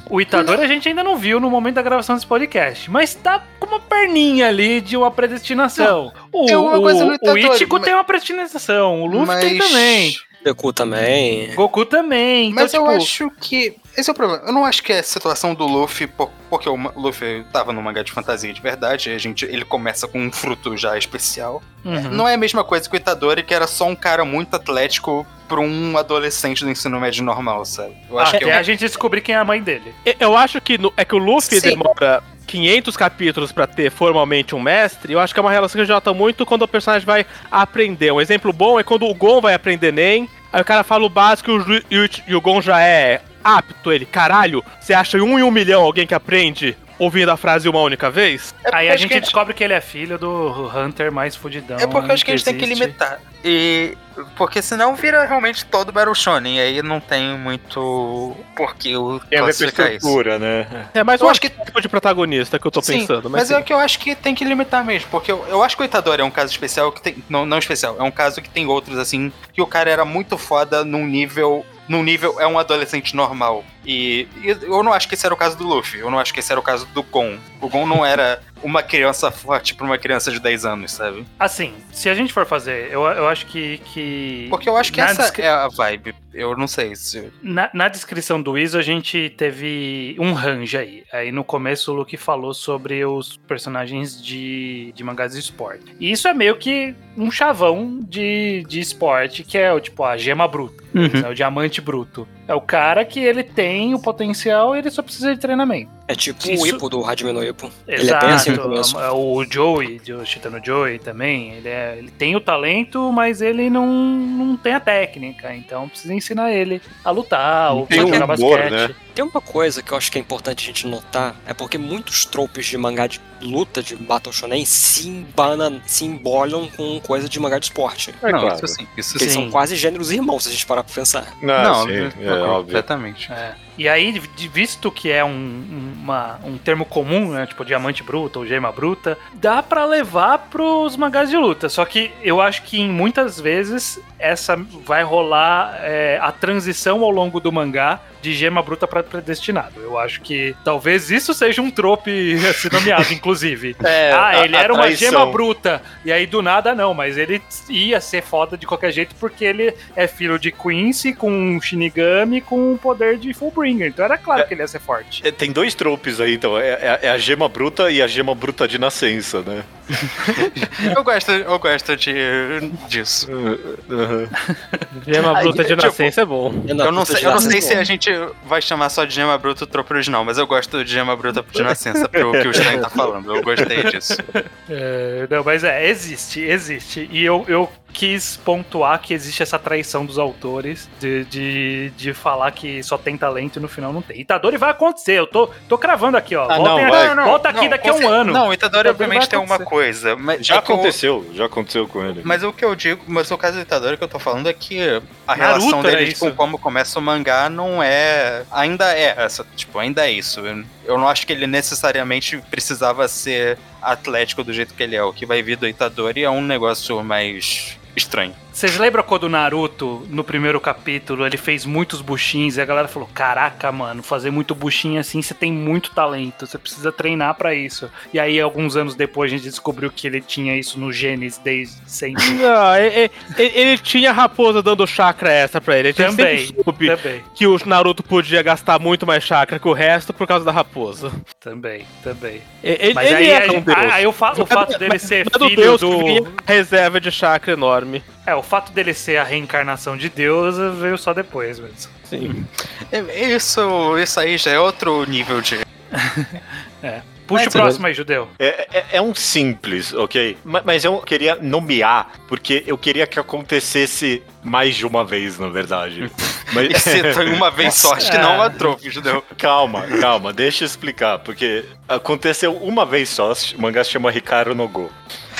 O Itadori a gente ainda não viu no momento da gravação desse podcast, mas tá uma perninha ali de uma predestinação. O, tem uma coisa no o, o Ichigo mas- tem uma predestinação, o Luffy tem mas- também, Deku também. Goku também. Então, Mas tipo, eu acho que. Esse é o problema. Eu não acho que é a situação do Luffy, por- porque o Luffy tava no mangá de fantasia de verdade, e a gente, ele começa com um fruto já especial. uhum. Não é a mesma coisa que o Itadori, que era só um cara muito atlético pra um adolescente do ensino médio normal, sabe? Eu acho Até que é a gente descobrir quem é a mãe dele. Eu acho que no- é que o Luffy Sim. demora 500 capítulos pra ter formalmente um mestre. Eu acho que é uma relação que jota muito quando o personagem vai aprender. Um exemplo bom é quando o Gon vai aprender NEM. Aí o cara fala o básico e e o, e o Gon já é apto. Ele, caralho, você acha em um em um milhão alguém que aprende ouvindo a frase uma única vez? É Aí a gente que descobre que ele é filho do Hunter mais fudidão. É porque eu acho que a gente tem que existe. limitar. E. Porque senão vira realmente todo Battle Shonen. E aí não tem muito porquê o a a classificar isso. estrutura, né? É mais Eu um acho que- tipo de protagonista que eu tô Sim, pensando. Mas, Mas, é o que eu acho que tem que limitar mesmo. Porque eu, eu acho que o Itadori é um caso especial que tem. Não, não especial, é um caso que tem outros, assim, que o cara era muito foda num nível. Num nível é um adolescente normal. E, e eu não acho que esse era o caso do Luffy. Eu não acho que esse era o caso do Gon. O Gon não era uma criança forte pra uma criança de 10 anos, sabe? Assim, se a gente for fazer, eu, eu acho que. que Porque eu acho que essa descri- é a vibe. Eu não sei se. Na, na descrição do Iso, a gente teve um range aí. Aí no começo o Luke falou sobre os personagens de, de mangás de esporte. E isso é meio que um chavão de, de esporte, que é o tipo a gema bruta. É o diamante bruto. É o cara que ele tem o potencial ele só precisa de treinamento. É tipo Isso- o Ippo do Hajime no Ippo. Ele é bem assim no começo. É o Joey, o Chitano Joey também, ele, é- ele tem o talento, mas ele não, não tem a técnica, então precisa ensinar ele a lutar, ou tem a um jogar humor, basquete. né? Tem uma coisa que eu acho que é importante a gente notar, é porque muitos tropes de mangá de luta, de Battle Shonen, se, embana, se embolam com coisa de mangá de esporte. É não, claro. isso sim, isso Sim. são quase gêneros irmãos, se a gente parar pra pensar. Não, Não, sim, é, é óbvio. completamente. É. E aí, visto que é um, um- uma- um termo comum, né, tipo diamante bruto ou gema bruta, dá pra levar pros mangás de luta. Só que eu acho que em muitas vezes essa vai rolar é, a transição ao longo do mangá de gema bruta pra predestinado. Eu acho que talvez isso seja um trope [laughs] assim nomeado, inclusive. [laughs] É, ah, a- ele a era uma gema bruta. E aí do nada não, mas ele ia ser foda de qualquer jeito porque ele é filho de Quincy com um Shinigami com o poder de Fullbringer. Então era claro que ele ia ser forte. É, Tem dois tropes aí, então. É, é- é a gema bruta e a gema bruta de nascença, né? Eu gosto, eu gosto de, disso. Uhum. Gema bruta de tipo, nascença é bom. Eu não sei, eu não sei se a gente vai chamar só de gema bruta o tropo original, mas eu gosto de gema bruta de nascença pro que o Stein tá falando. Eu gostei disso. É, não, mas é, existe, existe. E eu, eu quis pontuar que existe essa traição dos autores de, de, de falar que só tem talento e no final não tem. Itadori vai acontecer, eu tô, tô cravando aqui, ó. Ah, Voltem não, aqui- vai. volta aqui daqui a um ano. Não, Itadori Itadori obviamente tem uma coisa. Mas Já é aconteceu, já aconteceu com ele. Mas o que eu digo, mas o caso do Itadori que eu tô falando é que a Naruto relação dele com como começa o mangá não é. Ainda é essa. Tipo, ainda é isso. Eu- Eu não acho que ele necessariamente precisava ser atlético do jeito que ele é. O que vai vir do Itadori é um negócio mais estranho. Vocês lembram quando o Naruto, no primeiro capítulo, ele fez muitos buchins e a galera falou: Caraca, mano, fazer muito buchinho assim, você tem muito talento, você precisa treinar pra isso. E aí, alguns anos depois, a gente descobriu que ele tinha isso no genes desde sempre. [laughs] Não, ele, ele- ele tinha a raposa dando chakra extra pra ele. Ele Também, sempre também, que o Naruto podia gastar muito mais chakra que o resto por causa da raposa. também, também. Ele, Mas ele aí, a um ah, aí o, fa- o fato dele Mas- ser mas filho deus do. reserva de chakra enorme. É, o fato dele ser a reencarnação de Deus veio só depois mesmo. Sim. É- Isso, isso aí já é outro nível de. [laughs] Puxa Mas- o próximo aí, judeu. É, é- é um simples, ok? Ma- Mas eu queria nomear, porque eu queria que acontecesse mais de uma vez, na verdade. [laughs] Mas- se foi uma vez só, acho que não é uma trofe, entendeu? calma, calma, deixa eu explicar, porque aconteceu uma vez só, o mangá se chama Hikaru no Go,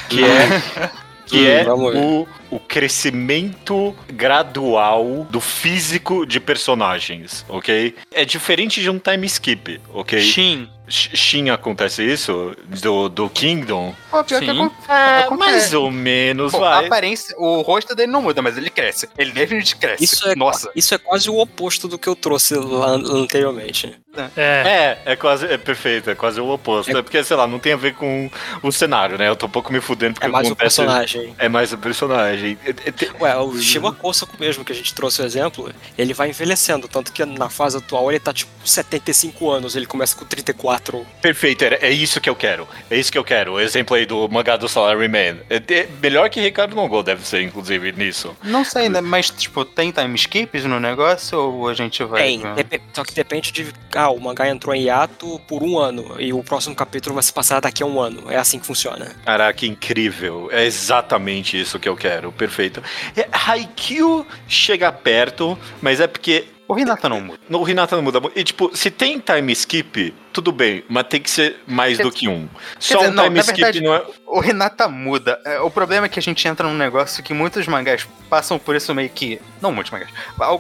que é, [laughs] que Hum, é ver. o, o crescimento gradual do físico de personagens, ok? É diferente de um time skip, ok? Shin. Sh- Shin acontece isso? Do, do Kingdom? Pô, pior que Sim. acon- É, acontece. mais ou menos, Pô, a vai. aparência, o rosto dele não muda, mas ele cresce. Ele definitivamente cresce. Isso é, Nossa. isso é quase o oposto do que eu trouxe lá anteriormente. É. É, é quase, é perfeito, é quase o oposto. É, porque, sei lá, não tem a ver com o cenário, né? Eu tô um pouco me fudendo porque É mais o acontece- personagem. É mais o personagem. É- é- te- Ué, o Shima Kosaku mesmo, que a gente trouxe o exemplo, ele vai envelhecendo, tanto que na fase atual ele tá tipo 75 anos, ele começa com 34. Perfeito, é, é isso que eu quero. É isso que eu quero. O exemplo aí do mangá do Salaryman. É, é melhor que Ricardo Mongol deve ser, inclusive, nisso. Não sei, né? Mas, tipo, tem time skips no negócio ou a gente vai. Tem, só que depende de. Ah, o mangá entrou em hiato por um ano, e o próximo capítulo vai se passar daqui a um ano. É assim que funciona. Caraca, incrível. É exatamente isso que eu quero. Perfeito. É, Haikyuu chega perto, mas é porque O Renata não muda. no Renata não muda. E tipo, se tem time skip, tudo bem, mas tem que ser mais Quer do que um. Só dizer, um não, time skip verdade- não é. O Renata muda. É, O problema é que a gente entra num negócio que muitos mangás passam por isso meio que. Não muitos mangás.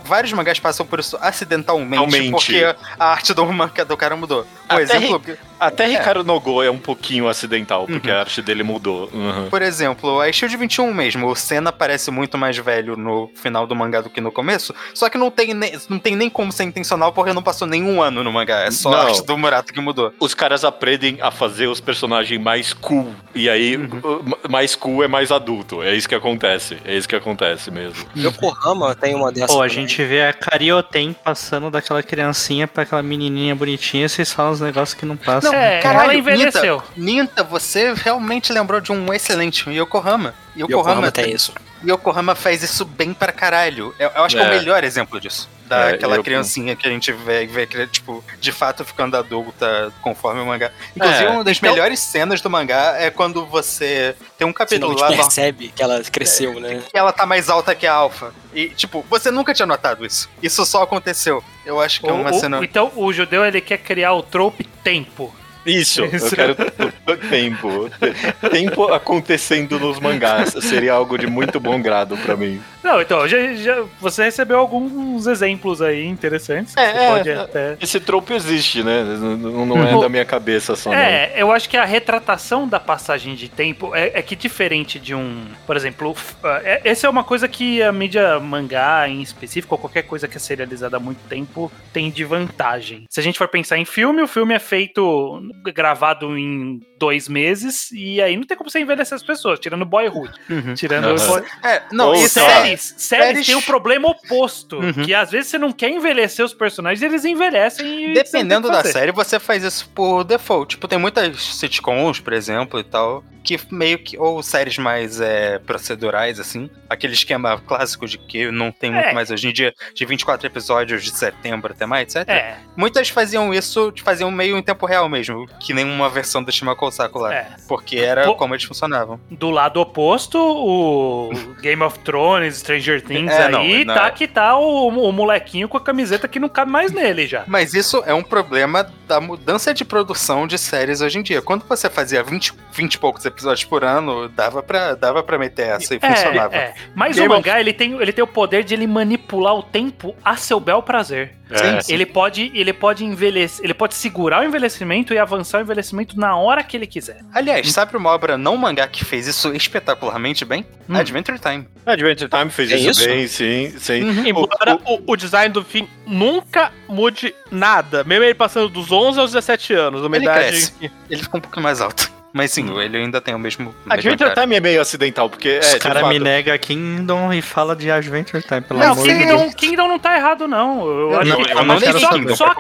Vários mangás passam por isso acidentalmente, Realmente. porque a arte do do cara mudou. Por Até exemplo, Até É. Ricardo Nogo é um pouquinho acidental, porque a arte dele mudou. Uhum. por exemplo, a Shield 21 mesmo, o Senna parece muito mais velho no final do mangá do que no começo, só que não tem, nem, não tem nem como ser intencional porque não passou nenhum ano no mangá, é só Não. a arte do Murato que mudou. Os caras aprendem a fazer os personagens mais cool. E aí, o- mais cool é mais adulto. É isso que acontece. É isso que acontece mesmo. Yokohama tem uma dessas. Pô, a também. gente vê a Carioten passando daquela criancinha pra aquela menininha bonitinha, vocês falam uns negócios que não passam. É, caralho, ela envelheceu. Ninta, você realmente lembrou de um excelente Yokohama. Yokohama, Yokohama tem isso. E Yokohama faz isso bem pra caralho. Eu, eu acho que é o É. melhor exemplo disso. É, Daquela eu- criancinha que a gente vê, vê que, tipo, de fato ficando adulta conforme o mangá. Inclusive, É, uma das então- melhores cenas do mangá é quando você tem um Você capítulo lá no- percebe que ela cresceu, né? que ela tá mais alta que a Alpha. E, tipo, você nunca tinha notado isso. Isso só aconteceu. Eu acho que é O- uma o- cena. Então o judeu ele quer criar o trope tempo. Isso, eu Isso. quero tempo. Tempo acontecendo nos mangás. Seria algo de muito bom grado pra mim. Não, então, já, já- você recebeu alguns exemplos aí interessantes. É, você é, pode é. até. Esse trope existe, né? Não, não é da minha cabeça só, não. É, eu acho que a retratação da passagem de tempo é, é que diferente de um. Por exemplo, f- é- essa é uma coisa que a mídia mangá em específico, ou qualquer coisa que é serializada há muito tempo, tem de vantagem. Se a gente for pensar em filme, o filme é feito, gravado em dois meses, e aí não tem como você envelhecer as pessoas, tirando Boyhood. Uhum. Tirando. Aham. É, não, Ou isso só- é. Séries, séries séries- tem o problema oposto. Uhum. Que às vezes você não quer envelhecer os personagens, eles envelhecem e. Dependendo da série, você faz isso por default. Tipo, tem muitas sitcoms, por exemplo, e tal, que meio que. Ou séries mais é, procedurais, assim. Aquele esquema clássico de que não tem muito É. mais hoje em dia, de 24 episódios de setembro até mais, etc. É, Muitas faziam isso, faziam meio em tempo real mesmo, que nem uma versão do Shimako Saku lá. é. Porque era como eles funcionavam. Do lado oposto, o Game of Thrones, Stranger Things É, aí, não, não tá é. que tá o, o molequinho com a camiseta que não cabe mais nele já. Mas isso é um problema da mudança de produção de séries hoje em dia. Quando você fazia 20, 20 e poucos episódios por ano, dava pra, dava pra meter essa e funcionava. É, é. Mas Game o of- mangá, ele tem, ele tem o poder de ele manipular o tempo a seu bel prazer. É. Sim, Ele pode, ele pode envelhecer, ele pode segurar o envelhecimento e avançar o envelhecimento na hora que ele quiser. Aliás, sabe uma obra não mangá que fez isso espetacularmente bem? Hum. Adventure Time. Adventure Time fez É isso, isso? bem, sim, sim. Uhum. Embora o, o design do fim nunca mude nada, mesmo ele passando dos 11 aos 17 anos, uma Ele idade cresce. Ele ficou um pouquinho mais alto. Mas sim, ele ainda tem o mesmo. mesmo Adventure cara. Time é meio acidental, porque Os é, caras fato, me negam Kingdom e fala de Adventure Time, pelo Não, amor de Deus. Kingdom, Kingdom não tá errado, não. Eu, Eu acho não- que eu não só, Kingdom, só a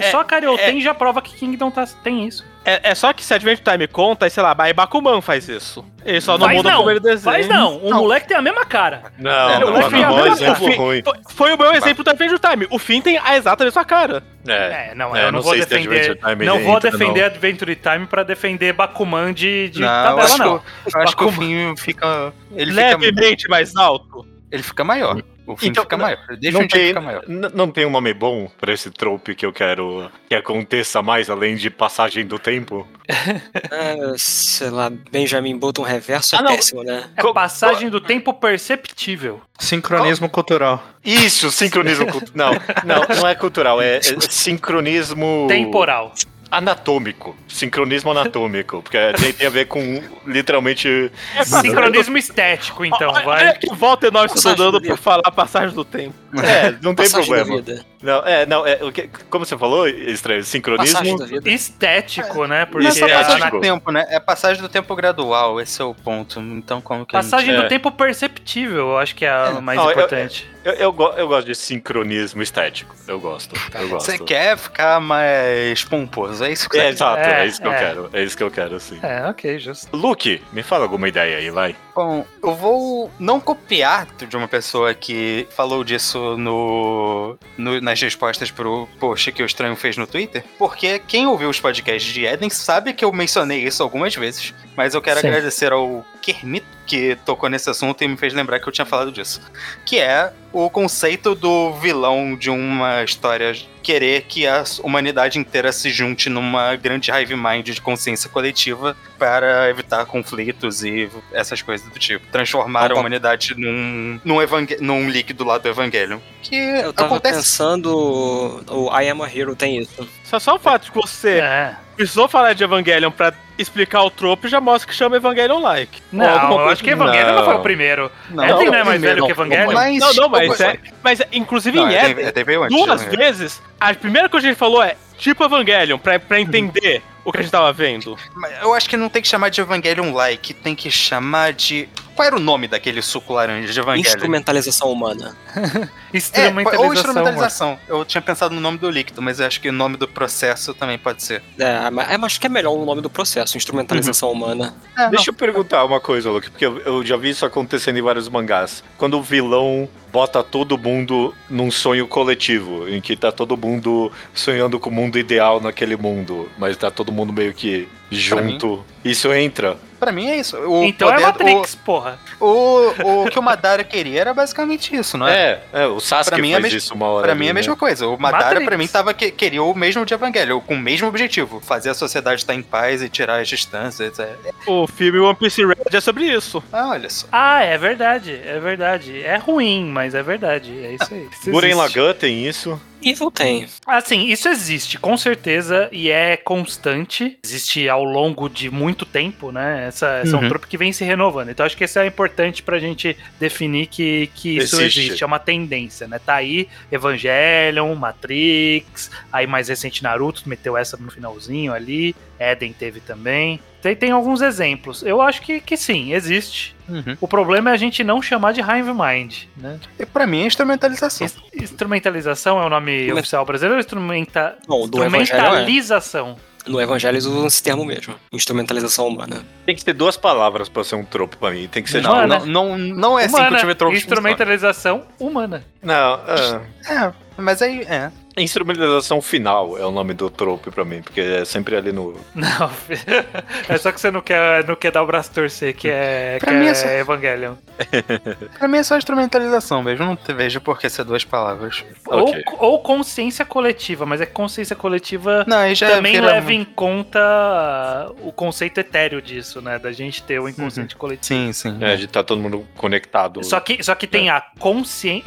É, é, só a Carioten já prova que Kingdom tá, tem isso. É, é só que se Adventure Time conta, sei lá, aí Bakuman faz isso. Ele só não Faz muda não, como ele desenha. Faz não, o Não. moleque tem a mesma cara. Não, É, não, não, não, exemplo ruim. Foi, foi o meu exemplo do Adventure Time. O fim tem a exata mesma cara. É, É, não, É, eu não, não vou sei se defender. Adventure Time Não vou entra, defender não. Adventure Time pra defender Bakuman de, de Não, eu tabela, acho, não. que, o- eu acho que o fim fica. Ele fica, Levemente mais alto. Ele fica maior. O fim Então, fica não- maior. Não Definitivamente tem, fica maior. não tem um nome bom pra esse trope que eu quero que aconteça mais além de passagem do tempo? [laughs] Ah, sei lá, Benjamin Button reverso é Ah, não. péssimo, né? É passagem do tempo perceptível. Sincronismo cultural. Isso, sincronismo cultural. Não, não, não é cultural, é, é sincronismo Temporal. Anatômico. Sincronismo anatômico, porque tem, tem a ver com literalmente Sincronismo estético, então, vai. Volta enorme você tá Passagem dando do por falar a passagem do tempo. É, não tem Passagem da problema. Não, é, não, é, o que, como você falou, estranho, Passagem sincronismo. Estético, né? Porque Não é só Esse é passagem do tempo, né? É passagem do tempo gradual, esse é o ponto. Então, como que a gente- Passagem É. do tempo perceptível, eu acho que é a mais Não, eu- importante. Eu, eu, go- eu gosto de sincronismo estético. Eu gosto. Eu gosto. Você quer ficar mais pomposo, é isso que você É, quer. exato, é, É, isso que eu é. quero. É isso que eu quero, sim. É, ok, justo. Luke, me fala alguma ideia aí, vai. Bom, eu vou não copiar de uma pessoa que falou disso no, no- nas respostas pro post que o Estranho fez no Twitter, porque quem ouviu os podcasts de Eden sabe que eu mencionei isso algumas vezes, mas eu quero Sim. agradecer ao Kermit que tocou nesse assunto e me fez lembrar que eu tinha falado disso, que é o conceito do vilão de uma história querer que a humanidade inteira se junte numa grande hive mind de consciência coletiva para evitar conflitos e essas coisas do tipo. Transformar Ah, a humanidade num, num, num líquido lá do Evangelho. Que Eu tava acontece. pensando, o I Am a Hero tem isso. Só, só o fato de que você É. precisou falar de Evangelion pra explicar o trope já mostra que chama Evangelion like. Não, eu coisa acho que Evangelho não, foi o Não. primeiro. Não, Eden não é não, mais velho não, que Evangelho? Mas, Não, não, mas, é, mas é, inclusive Não, em é, Eden, é, antes, duas né? vezes, a primeira coisa que a gente falou é tipo Evangelion, pra, pra [laughs] entender o que a gente tava vendo. Eu acho que não tem que chamar de Evangelion like, tem que chamar de Qual era o nome daquele suco laranja de Evangelho? Instrumentalização humana. [laughs] É, Instrumentalização. ou mano. instrumentalização. Eu tinha pensado no nome do líquido, mas eu acho que o nome do processo também pode ser. É, mas é, mas acho que é melhor o nome do processo, instrumentalização humana. É, não. Deixa eu perguntar uma coisa, Luke, porque eu, eu já vi isso acontecendo em vários mangás. Quando o vilão bota todo mundo num sonho coletivo, em que tá todo mundo sonhando com o mundo ideal naquele mundo, mas tá todo mundo meio que junto. Isso entra. Pra mim é isso. O Então é poder- Matrix, porra. O, o, o que o Madara queria era basicamente isso, não é? É, é, o Sasuke Pra mim é faz mes- isso uma hora. Pra ali, mim é a né? mesma coisa. O Madara, Matrix. pra mim, tava que, queria o mesmo de Evangelho, com o mesmo objetivo: fazer a sociedade estar em paz e tirar as distâncias. É. O filme One Piece Red é sobre isso. Ah, olha só. Ah, é verdade, é verdade. É ruim, mas é verdade. É isso aí. [laughs] Isso Guren existe. Lagann tem isso. Evil tem. Assim, isso existe, com certeza, e é constante. Existe ao longo de muito tempo, né? Essa, essa é um Uhum. trupe que vem se renovando. Então acho que isso é importante pra gente definir que, que isso Existe. existe. É uma tendência, né? Tá aí Evangelion, Matrix, aí mais recente Naruto meteu essa no finalzinho ali. Eden teve também. Tem, tem alguns exemplos. Eu acho que, que sim, existe. Uhum. O problema é a gente não chamar de Hive Mind, né? E pra mim é instrumentalização. Ins- Instrumentalização é o nome oficial brasileiro ou instrumenta... Bom, é. No Evangelho eles usam esse termo mesmo. Instrumentalização humana. Tem que ter duas palavras pra ser um tropo pra mim. Tem que ser. Não, Humana. não, não, não é assim que o humana. time trope Instrumentalização humana. Não, é. funciona. É, mas aí, é. Instrumentalização final é o nome do trope pra mim, porque é sempre ali no. [laughs] Não, é só que você não quer, não quer dar o braço a torcer, que é, Pra que mim é é só- Evangelion. [laughs] Pra mim é só instrumentalização mesmo. Não te vejo por que ser duas palavras. Ok. Ou, ou consciência coletiva, mas é que consciência coletiva Não, já também vira- leva em conta o conceito etéreo disso, né? Da gente ter o inconsciente coletivo. Sim, sim. É, de estar todo mundo conectado. Só que, só que tem a consciência,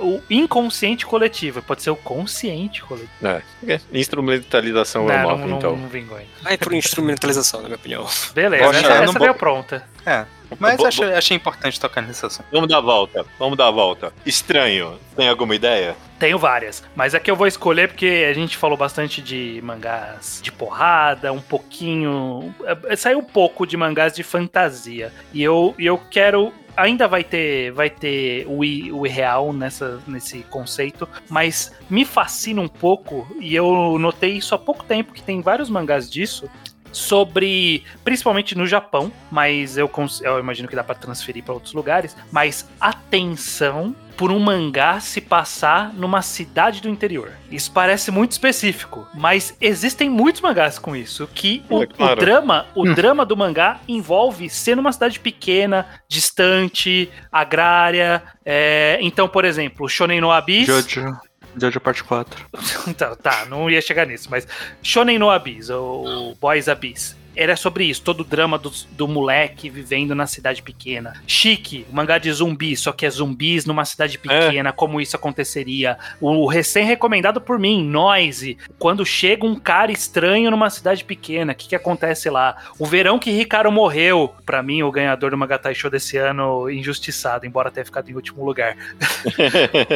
o inconsciente coletivo. Pode ser o consciente coletivo. É. Ok. Instrumentalização é o não, nome, não, então. não vingou ainda. Vai por instrumentalização, na minha opinião. Beleza, Poxa, essa, eu essa não veio pronta. É. Mas Bo- achei, achei importante tocar nesse assunto. Vamos dar a volta. Vamos dar a volta. Estranho. Tem alguma ideia? Tenho várias, mas aqui eu vou escolher porque a gente falou bastante de mangás de porrada, um pouquinho. é, Saiu um pouco de mangás de fantasia. E eu, e eu quero. Ainda vai ter, vai ter o, i- o irreal nessa, nesse conceito, mas me fascina um pouco, e eu notei isso há pouco tempo, que tem vários mangás disso, sobre, principalmente no Japão, mas eu, eu imagino que dá pra transferir pra outros lugares, mas atenção por um mangá se passar numa cidade do interior. Isso parece muito específico, mas existem muitos mangás com isso, que o, É claro. o drama, o drama do mangá envolve ser numa cidade pequena, distante, agrária, é, então, por exemplo, Shonen no Abyss... Jojo. Jojo parte 4. [laughs] Então, tá, não ia chegar nisso, mas Shonen no Abyss, ou Boys Abyss. Era sobre isso, todo o drama do, do moleque vivendo na cidade pequena. Chique, mangá de zumbi, só que é zumbis numa cidade pequena, como isso aconteceria. O recém-recomendado por mim, Noise, quando chega um cara estranho numa cidade pequena, o que, que acontece lá? O verão que Ricardo morreu, pra mim, o ganhador do Magatai Show desse ano, injustiçado, embora tenha ficado em último lugar. [laughs]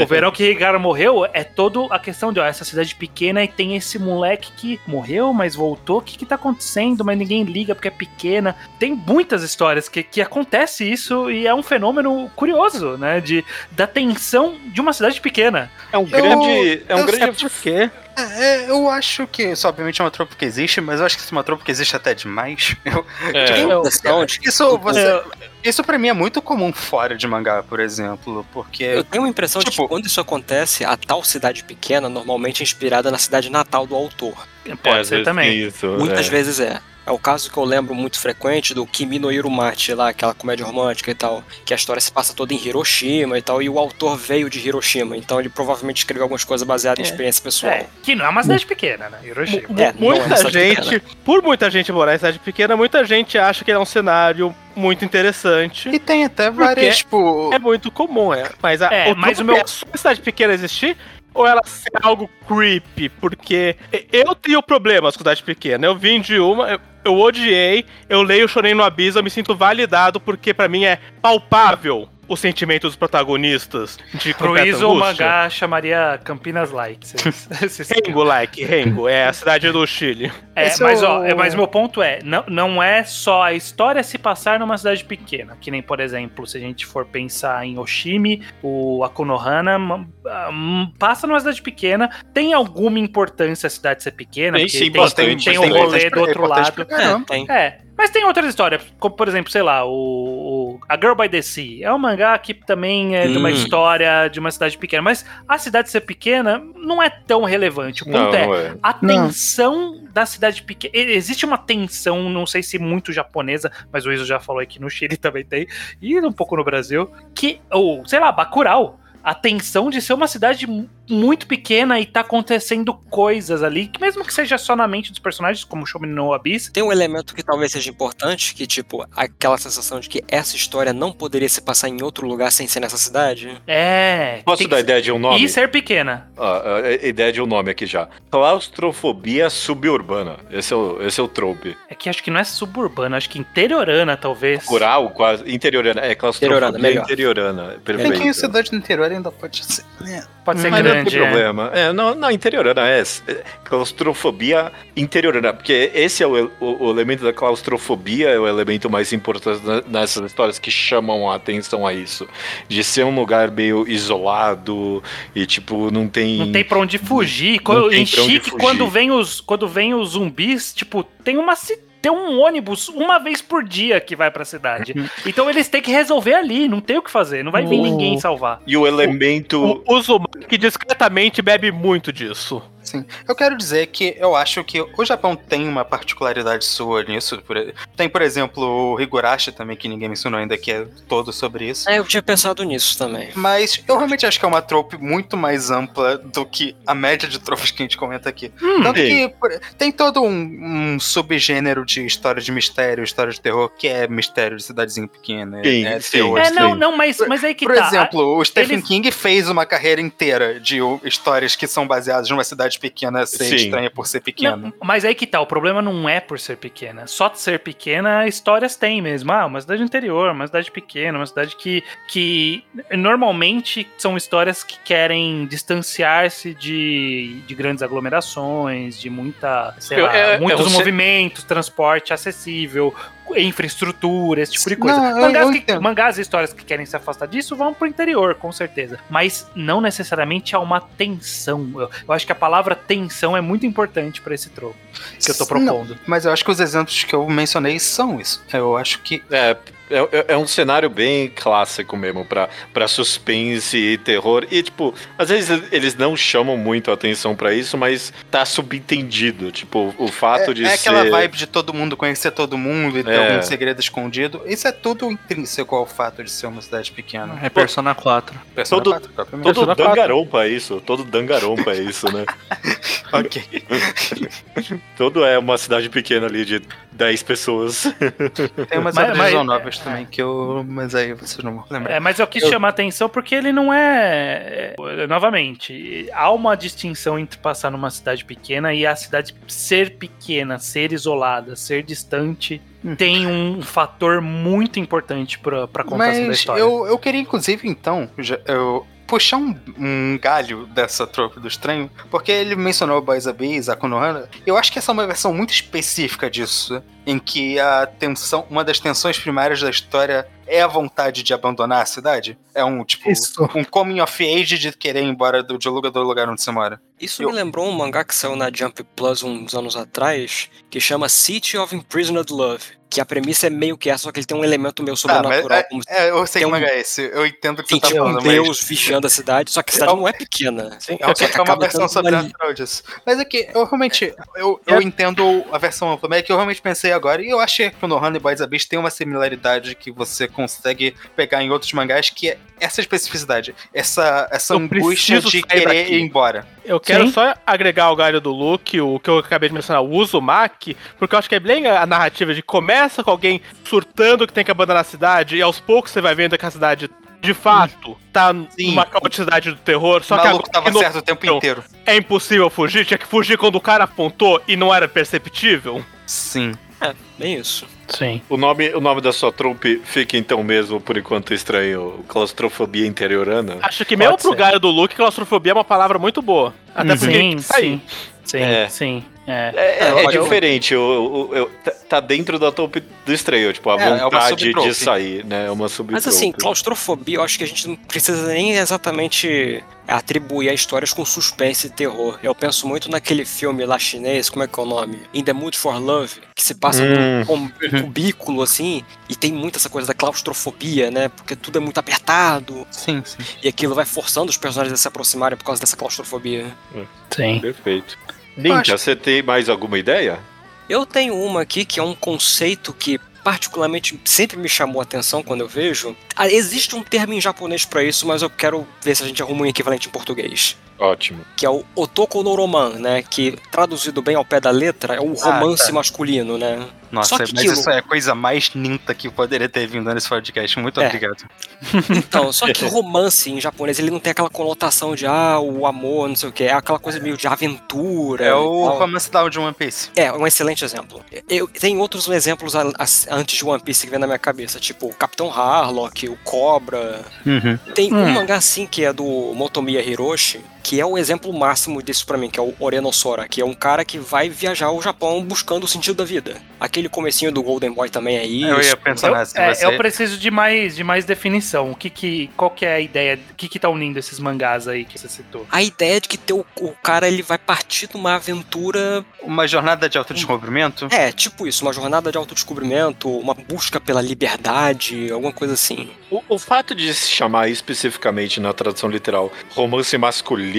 O verão que Ricardo morreu é toda a questão de, ó, essa cidade pequena e tem esse moleque que morreu, mas voltou. O que que tá acontecendo? Mas ninguém liga porque é pequena. Tem muitas histórias que, que acontece isso e é um fenômeno curioso, né? De, da tensão de uma cidade pequena. É um grande. É um eu- grande. é porque- É, eu acho que isso obviamente é uma tropa que existe, mas eu acho que isso é uma tropa que existe até demais. [laughs] Eu, É. Tem a impressão de que isso, você, isso pra mim é muito comum fora de mangá, por exemplo, porque Eu tenho uma impressão de Tipo- que quando isso acontece, a tal cidade pequena normalmente é inspirada na cidade natal do autor. Pode É, ser também. Isso, Muitas é. vezes é. É o caso que eu lembro muito frequente do Kimi no Irumachi lá, aquela comédia romântica e tal, que a história se passa toda em Hiroshima e tal, e o autor veio de Hiroshima, então ele provavelmente escreveu algumas coisas baseadas em É. experiência pessoal. É, que não é uma cidade pequena, né? Hiroshima. É, não é uma muita cidade gente, pequena. por muita gente morar em cidade pequena, muita gente acha que ele é um cenário muito interessante. E tem até várias, tipo. É muito comum, é. Mas, a, É, o mas o meu- é a cidade pequena existir ou ela ser algo creepy? Porque eu tenho problemas com cidade pequena. Eu vim de uma, eu, eu odiei, eu leio Shonen no Abismo, me sinto validado porque pra mim é palpável o sentimento dos protagonistas de Pro completa Iso, o angústia. mangá chamaria Campinas Like. [laughs] Rengo, like, Rengo, é a cidade do Chile. É, Esse mas, é ó, o- é, mas meu ponto é, não, não é só a história se passar numa cidade pequena. Que nem, por exemplo, se a gente for pensar em Oshimi, o Akunohana passa numa cidade pequena. Tem alguma importância a cidade ser pequena? Tem porque sim, tem, bastante, tem, tem o rolê do outro é lado. É, tem. É, mas tem outras histórias, como por exemplo, sei lá, o, o A Girl by the Sea. É um mangá que também é de uma Hum. história de uma cidade pequena, mas a cidade ser pequena não é tão relevante. O Não, ponto é, não é. a tensão da cidade pequena. Existe uma tensão, não sei se muito japonesa, mas o Iso já falou aqui no Chile [laughs] também tem, e um pouco no Brasil, que, ou sei lá, Bacurau. A tensão de ser uma cidade muito pequena e tá acontecendo coisas ali, que mesmo que seja só na mente dos personagens, como o Shomi no Abyss, Tem um elemento que talvez seja importante, que tipo, aquela sensação de que essa história não poderia se passar em outro lugar sem ser nessa cidade. é. Posso dar que- ideia de um nome? E ser pequena. Ah, ah, a ideia de um nome aqui já. Claustrofobia suburbana. Esse é o, esse é o trope. É que acho que não é suburbana, acho que interiorana, talvez. Rural, quase. Interiorana. É, claustrofobia Interiorana, melhor. interiorana. Perfeito. que em cidade do interior ainda pode ser. né? Pode ser Mas não tem grande. é. problema. É, não, não, interiorana é, é claustrofobia interiorana, porque esse é o, o- o elemento da claustrofobia, é o elemento mais importante nessas histórias que chamam a atenção a isso. De ser um lugar meio isolado e, tipo, não tem. Não tem pra onde fugir. Não Quando- tem em Chique, fugir. quando vem os quando vem os zumbis, tipo, tem uma ci- tem um ônibus uma vez por dia que vai pra cidade. [laughs] então eles têm que resolver ali, não tem o que fazer, não vai vir O- ninguém salvar. E o elemento. O Uzumaki discretamente bebe muito disso. Sim. Eu quero dizer que eu acho que o Japão tem uma particularidade sua nisso. por- Tem, por exemplo, o Higurashi também, que ninguém mencionou ainda, que é todo sobre isso. É, eu tinha pensado nisso também. Mas eu realmente acho que é uma trope muito mais ampla do que a média de tropes que a gente comenta aqui. Tanto sim. que por- tem todo um, um subgênero de história de mistério, história de terror, que é mistério de cidadezinha pequena. Sim, é sim. terror. É, não, sim. não, mas, mas aí que Por tá. exemplo, o Stephen eles- King fez uma carreira inteira de histórias que são baseadas numa cidade pequena ser Sim. estranha por ser pequena. Não, mas aí que tá, o problema não é por ser pequena. Só de ser pequena, histórias tem mesmo. Ah, uma cidade interior, uma cidade pequena, uma cidade que, que normalmente são histórias que querem distanciar-se de, de grandes aglomerações, de muita, sei Eu- lá, é- é muitos um ce- movimentos, transporte acessível, infraestrutura, esse tipo de coisa. Não, eu- mangás, eu que- entendo. mangás e histórias que querem se afastar disso vão pro interior, com certeza. Mas não necessariamente há uma tensão. Eu, eu acho que a palavra tensão é muito importante pra esse troco que eu tô Não, propondo. mas eu acho que os exemplos que eu mencionei são isso. Eu acho que. É, é, é- é um cenário bem clássico mesmo pra, pra suspense e terror. E, tipo, às vezes eles não chamam muito a atenção pra isso, mas tá subentendido. Tipo, o fato É, de é ser. aquela vibe de todo mundo conhecer todo mundo e ter É. algum segredo escondido. Isso é tudo intrínseco ao fato de ser uma cidade pequena. É Persona 4. Persona Todo- 4, propriamente. Todo Persona dangarompa é isso. Todo dangarompa é isso, né? [laughs] Ok. [laughs] Todo é uma cidade pequena ali de 10 pessoas. [laughs] Tem umas Mas- mas- novas também que eu. Mas aí vocês não vão lembrar. É, mas eu quis Eu- chamar a atenção porque ele não é, é- Novamente, há uma distinção entre passar numa cidade pequena e a cidade ser pequena, ser isolada, ser distante. Tem um fator muito importante contação da Mas história. eu, eu queria, inclusive, então, já- eu puxar um, um galho dessa trope do estranho, porque ele mencionou Boys a Konohana. Eu acho que essa é uma versão muito específica disso, em que a tensão, uma das tensões primárias da história é a vontade de abandonar a cidade. É um tipo Isso. um coming of age de querer ir embora do, de lugar do lugar onde você mora. Isso Eu- me lembrou um mangá que saiu na Jump Plus uns anos atrás, que chama City of Imprisoned Love. Que a premissa é meio que essa, só que ele tem um elemento meio mas sobrenatural. é, como se é, eu sei tem que um- é esse. Eu entendo que você tá tipo um falando, mas... deus vigiando a cidade, só que a cidade Eu- não é pequena. Sim, que é uma versão sobrenatural disso. Mas é que eu realmente. Eu, eu entendo a versão ampla, mas é que eu realmente pensei agora. E eu achei que o Nohana e Boys Abyss tem uma similaridade que você consegue pegar em outros mangás, que é essa especificidade. Essa, essa Eu angústia preciso de querer daqui. ir embora. Eu quero Sim. só agregar o galho do Luke, o que eu acabei de mencionar, o Uzumaki, porque eu acho que é bem a narrativa de começa com alguém surtando que tem que abandonar a cidade, e aos poucos você vai vendo que a cidade, de fato, tá Sim. numa caoticidade do terror, só o que agora tava no- certo o tempo não. inteiro. é impossível fugir, tinha que fugir quando o cara apontou e não era perceptível. Sim. É, bem isso. Sim. O nome, o nome da sua trupe fica então mesmo, por enquanto, estranho. Claustrofobia interiorana? Acho que mesmo Pode pro ser. Gaio do Luke, claustrofobia é uma palavra muito boa. Até Uhum. porque Sim, tá sim. Sim, É. sim. É. É, é- é eu- diferente, o, o- o- tá- dentro da trupe do estranho, tipo, a É, é vontade de sair, né? É uma subtrupe. Mas assim, claustrofobia, eu acho que a gente não precisa nem exatamente atribuir a histórias com suspense e terror. Eu penso muito naquele filme lá chinês, como é que é o nome? In the Mood for Love, que se passa Hum. num cubículo, assim, e tem muito essa coisa da claustrofobia, né? Porque tudo é muito apertado, Sim, sim. e aquilo vai forçando os personagens a se aproximarem por causa dessa claustrofobia. Sim. Perfeito. Ninja, você tem mais alguma ideia? Eu tenho uma aqui que é um conceito que particularmente sempre me chamou a atenção quando eu vejo. Ah, existe um termo em japonês pra isso, mas eu quero ver se a gente arruma um equivalente em português. Ótimo. Que é o otoko no roman, né? Que traduzido bem ao pé da letra é o romance tá. masculino, né? Nossa, Só que mas aquilo- isso é a coisa mais ninta que poderia ter vindo nesse podcast. Muito É. obrigado. [laughs] Então, só que [laughs] romance em japonês ele não tem aquela conotação de ah, o amor, não sei o que, é aquela coisa meio de aventura. É o tal. Romance Down de One Piece. É, um excelente exemplo. Eu tem outros exemplos a- a- antes de One Piece que vem na minha cabeça, tipo o Capitão Harlock, o Cobra. Uhum. Tem Hum. um mangá assim que é do Motomiya Hiroshi, que é o exemplo máximo disso pra mim, que é o Orenosora, que é um cara que vai viajar ao Japão buscando o sentido da vida. Aquele comecinho do Golden Boy também é isso. Eu ia pensar Eu, nessa. é, você... eu preciso de mais, de mais definição. O que que, qual que é a ideia? O que que tá unindo esses mangás aí que você citou? A ideia de que ter o, o cara ele vai partir de uma aventura Uma jornada de autodescobrimento? É, tipo isso, uma jornada de autodescobrimento, uma busca pela liberdade, alguma coisa assim. O, o fato de se chamar especificamente na tradução literal romance masculino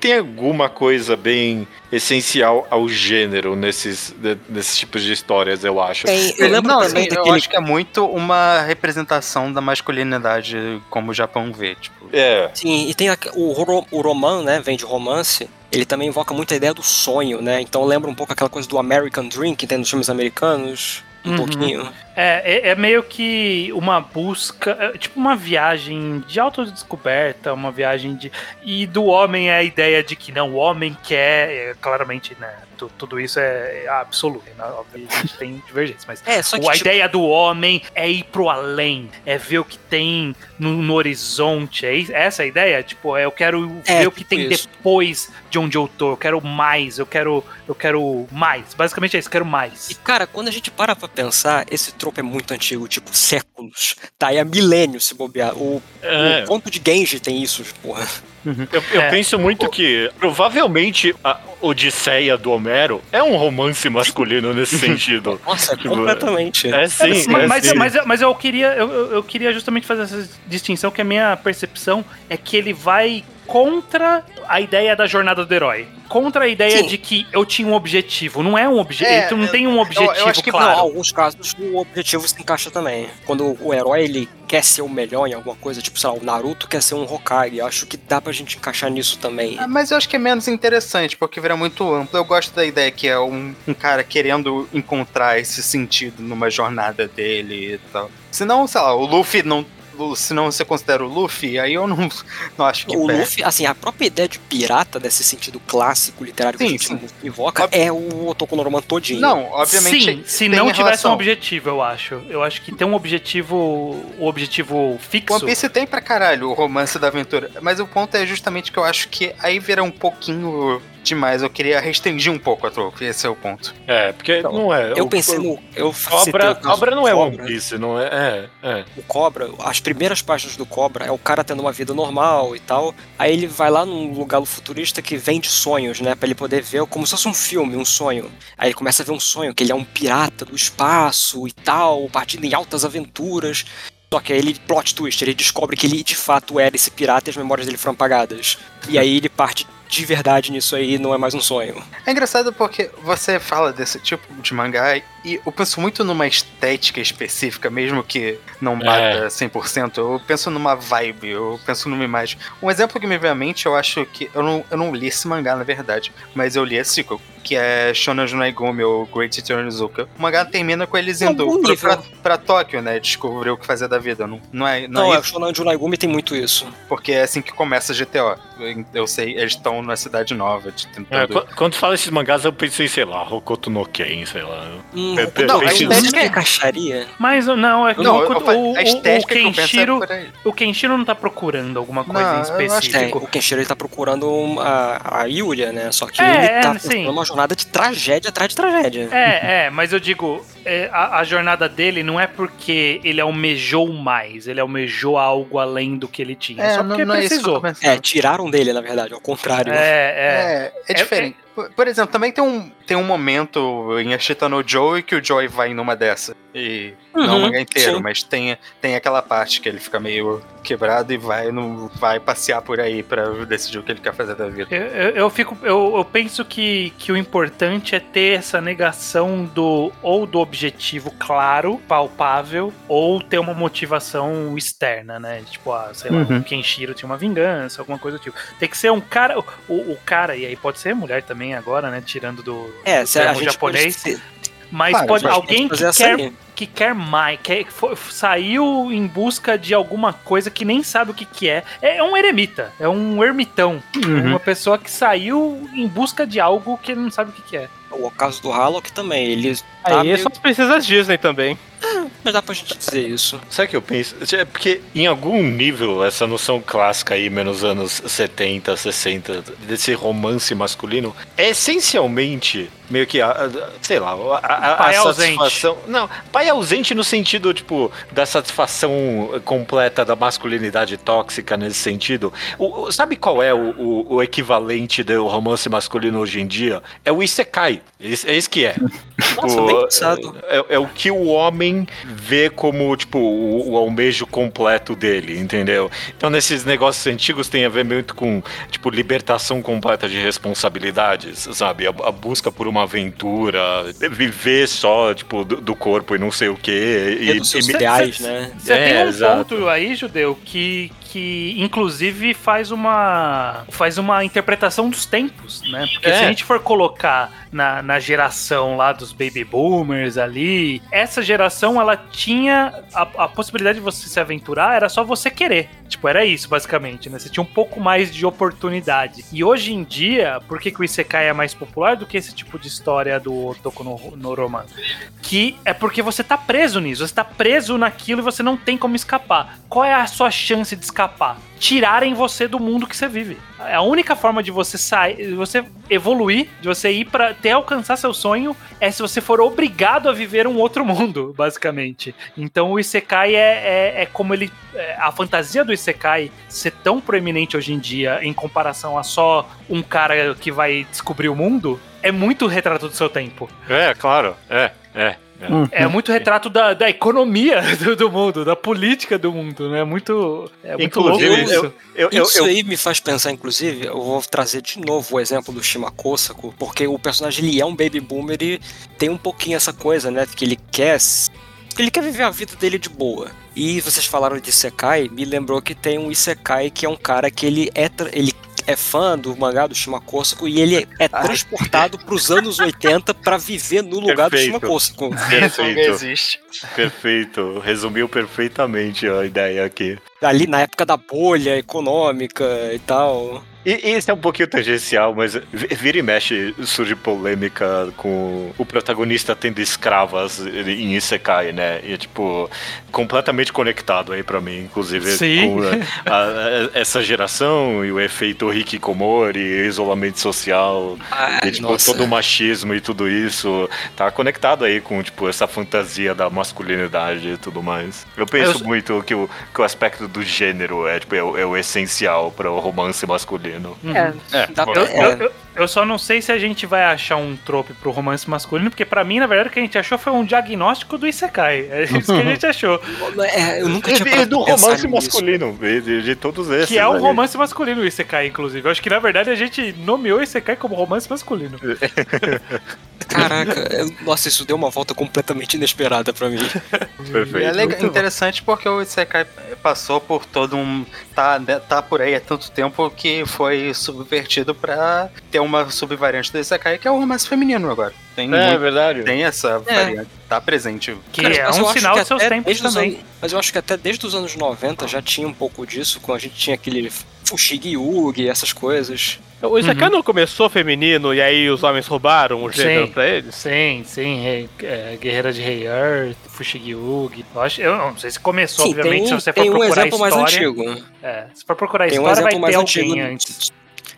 tem alguma coisa bem essencial ao gênero nesses, nesses tipos de histórias, eu acho. Tem, eu lembro não, também assim, eu daquele. acho que é muito uma representação da masculinidade como o Japão vê, tipo. É. Sim, e tem o, ro- o roman, né? Vem de romance. Ele também invoca muito a ideia do sonho, né? Então lembra um pouco aquela coisa do American Dream que tem nos filmes americanos. Um Uhum. pouquinho. É, é, é meio que uma busca, é tipo uma viagem de autodescoberta, uma viagem de. E do homem é a ideia de que não, o homem quer, é, claramente, né? tu- Tudo isso é, é absoluto, né? Obviamente a gente tem [laughs] divergências, mas É, só que. a tipo, ideia do homem é ir pro além, é ver o que tem no, no horizonte. É isso- essa a ideia? Tipo, é, eu quero ver o que tipo tem isso. depois de onde eu tô. Eu quero mais, eu quero, eu quero mais. Basicamente é isso, eu quero mais. E cara, quando a gente para pra pensar, esse tropo é muito antigo, tipo séculos. Tá aí há milênios se bobear. O, É. o conto de Genji tem isso, porra. Eu, eu É. penso muito que provavelmente a Odisseia do Homero é um romance masculino nesse [laughs] sentido. Nossa, Tipo, completamente. É sim, mas, é mas, sim. mas, mas eu queria eu- eu queria justamente fazer essa distinção que a minha percepção é que ele vai contra a ideia da jornada do herói. Contra a ideia Sim. de que eu tinha um objetivo. Não é um objetivo. É, tu não tem um objetivo eu acho que Não, em claro. alguns casos o objetivo se encaixa também. Quando o herói ele quer ser o melhor em alguma coisa, tipo, sei lá, o Naruto quer ser um Hokage. Eu acho que dá pra gente encaixar nisso também. Ah, Mas eu acho que é menos interessante, porque vira muito amplo. Eu gosto da ideia que é um, um cara querendo encontrar esse sentido numa jornada dele e tal. Senão, sei lá, o Luffy não. Se não você considera o Luffy, aí eu não, [laughs] não acho que O pega. Luffy, assim, a própria ideia de pirata, desse sentido clássico literário que Sim, a gente sim. invoca, Ob- é o Otoko no Roman todinho. Não, obviamente. Sim, se não tivesse relação. um objetivo, eu acho. Eu acho que tem um objetivo. O objetivo fixo. One Piece tem pra caralho o romance da aventura. Mas o ponto é justamente que eu acho que aí vira um pouquinho demais. Eu queria restringir um pouco a troca. Esse é o ponto. É, porque Então, não é. Eu o- pensei no. Eu Cobra, cobra não é One. Piece, não é? É, é. o Cobra, as primeiras páginas do Cobra é o cara tendo uma vida normal e tal. Aí ele vai lá num lugar futurista que vende sonhos, né? Pra ele poder ver como se fosse um filme, um sonho. Aí ele começa a ver um sonho, que ele é um pirata do espaço e tal, partindo em altas aventuras. Só que aí ele, plot twist, ele descobre que ele de fato era esse pirata e as memórias dele foram apagadas. E aí ele parte de verdade nisso aí, não é mais um sonho. É engraçado porque você fala desse tipo de mangá e eu penso muito numa estética específica, mesmo que não bata 100%. Eu penso numa vibe, eu penso numa imagem. Um exemplo que me vem à mente, eu acho que. Eu não, eu não li esse mangá, na verdade, mas eu li esse que é Shonan Junaigumi ou Great Terunosuke. O mangá termina com eles Em indo pra, pra, pra Tóquio, né? Descobrir o que fazer da vida. Não, não é, não, Não, é é, o Shonan Junaigumi tem muito isso. porque é assim que começa GTO. Eu- Eu sei, eles estão na cidade nova, de- É, tentando. qu- quando fala esses mangás, eu pensei, sei lá, Hokoto no Ken, sei lá. Hum, É, não, é, a é, estética encaixaria. Mas não, é que Não, o, eu fa- o, a o, estética o eu é Kenshiro, o Kenshiro não tá procurando alguma coisa Não, em eu acho que É, específico. o Kenshiro ele tá procurando uma, a Yuria, né? Só que É, ele é, tá sim. procurando uma jornada de tragédia atrás de tragédia. É, é, mas eu digo, é, a, a jornada dele não é porque ele almejou mais, ele almejou algo além do que ele tinha, só porque é isso que eu precisou. É, tiraram dele, na verdade, ao contrário. É, é. É, é diferente. Por, por exemplo, também tem um, tem um momento em Ashita no Joey que o Joey vai numa dessa. E não o Uhum, mangá inteiro, sim. mas tem, tem aquela parte que ele fica meio quebrado e vai, no, vai passear por aí pra decidir o que ele quer fazer da vida. Eu, eu, eu fico, eu, eu penso que, que o importante é ter essa negação do ou do objetivo claro, palpável, ou ter uma motivação externa, né? Tipo, ah, sei lá, Uhum. o Kenshiro tinha uma vingança, alguma coisa do tipo. Tem que ser um cara, o, o cara, e aí pode ser mulher também agora, né? Tirando do, É, do termo gente japonês. pode Mas Claro, pode alguém que quer aí. que quer mais, quer, que foi- saiu em busca de alguma coisa que nem sabe o que, que é. É um eremita, é um ermitão. Uhum. Uma pessoa que saiu em busca de algo que ele não sabe o que, que é. O caso do Hallock também, ele tá Aí meio... são as princesas Disney também. Mas dá pra gente dizer isso. Sabe o que eu penso? É porque em algum nível essa noção clássica aí, menos anos 70, 60, desse romance masculino, é essencialmente meio que, a, a- sei lá, a, a, Pai ausente. satisfação. Não, pai ausente no sentido, tipo, da satisfação completa da masculinidade tóxica nesse sentido. O, o- sabe qual é o, o, o equivalente do romance masculino hoje em dia? É o Isekai. É isso é que é. [laughs] Nossa, bem pensado. é, é o que o homem vê como, tipo, o, o almejo completo dele, entendeu? Então, nesses negócios antigos tem a ver muito com, tipo, libertação completa de responsabilidades, sabe? A, a busca por uma aventura, viver só, tipo, do, do corpo e não sei o quê. E seus me- ideais, né? Você É, tem um exato. ponto aí, Judeu, que, que inclusive faz uma faz uma interpretação dos tempos, né? Porque É. se a gente for colocar na, na geração lá dos baby boomers ali, essa geração ela tinha a, a possibilidade de você se aventurar, era só você querer. Tipo, era isso, basicamente, né? Você tinha um pouco mais de oportunidade. E hoje em dia, por que, que o Isekai é mais popular do que esse tipo de história do Otoko no, no Roman? que é porque você tá preso nisso, você tá preso naquilo e você não tem como escapar. Qual é a sua chance de escapar? Tirarem você do mundo que você vive. A única forma de você sair, de você evoluir, de você ir para até alcançar seu sonho, é se você for obrigado a viver um outro mundo, [laughs] basicamente. Então o Isekai é, é, é como ele. é, a fantasia do Isekai ser tão proeminente hoje em dia em comparação a só um cara que vai descobrir o mundo. É muito retrato do seu tempo. É, claro. É, é. É. É muito retrato da, da economia [laughs] do, do mundo, da política do mundo, né? Muito, é muito Inclusive, louco isso. eu, eu, eu, Isso aí me faz pensar, inclusive, eu vou trazer de novo o exemplo do Shimakosaku, porque o personagem ele é um baby boomer e tem um pouquinho essa coisa, né? Que ele quer. que Ele quer viver a vida dele de boa. E vocês falaram de Isekai, me lembrou que tem um Isekai que é um cara que ele é, ele é fã do mangá do Shimakosaku e ele é transportado pros anos 80 pra viver no lugar Perfeito. do Shimakosaku. Isso não Perfeito, existe. perfeito. Resumiu perfeitamente a ideia aqui. Ali na época da bolha econômica e tal. E, e esse é um pouquinho tangencial, mas vi- vira e mexe surge polêmica com o protagonista tendo escravas em Isekai, né? E é, tipo, completamente conectado aí pra mim, inclusive Sim. com [laughs] a- a- essa geração e o efeito Hikikomori, isolamento social, Ah, e, tipo, nossa. todo o machismo e tudo isso tá conectado aí com, tipo, essa fantasia da masculinidade e tudo mais. Eu penso Eu- muito que o, que o aspecto do gênero é, tipo, é, o, é o essencial para o romance masculino. É, É, dá pô, pra- Eu, é. eu- eu- eu só não sei se a gente vai achar um trope pro romance masculino, porque pra mim, na verdade, o que a gente achou foi um diagnóstico do Isekai. É isso que a gente achou. É, eu nunca E, tinha e parado do romance masculino, e de, de todos esses. Que é um aí. romance masculino o Isekai, inclusive. Eu acho que, na verdade, a gente nomeou o Isekai como romance masculino. [laughs] Caraca, eu- nossa, isso deu uma volta completamente inesperada pra mim. Perfeito. É legal, interessante porque o Isekai passou por todo um. Tá, né, tá por aí há tanto tempo que foi subvertido pra ter uma subvariante do Isekai que é o romance feminino agora. Tem, É muito- verdade. tem essa É. variante. Tá presente. Que Cara, é um sinal dos seus tempos também. anos- mas eu acho que até desde os anos 90 já tinha um pouco disso, quando a gente tinha aquele Fushigi Yugi, essas coisas. O Isekai não começou feminino e aí os homens roubaram o gênero Sim. pra eles? Sim, sim, Rei- é, Guerreira de Rei Earth, Fushigi Yugi. Eu, acho, eu não sei se começou, Sim, obviamente, tem, se você for tem um procurar exemplo mais antigo. É, se for procurar Tem um história, vai exemplo ter mais alguém antigo. antes.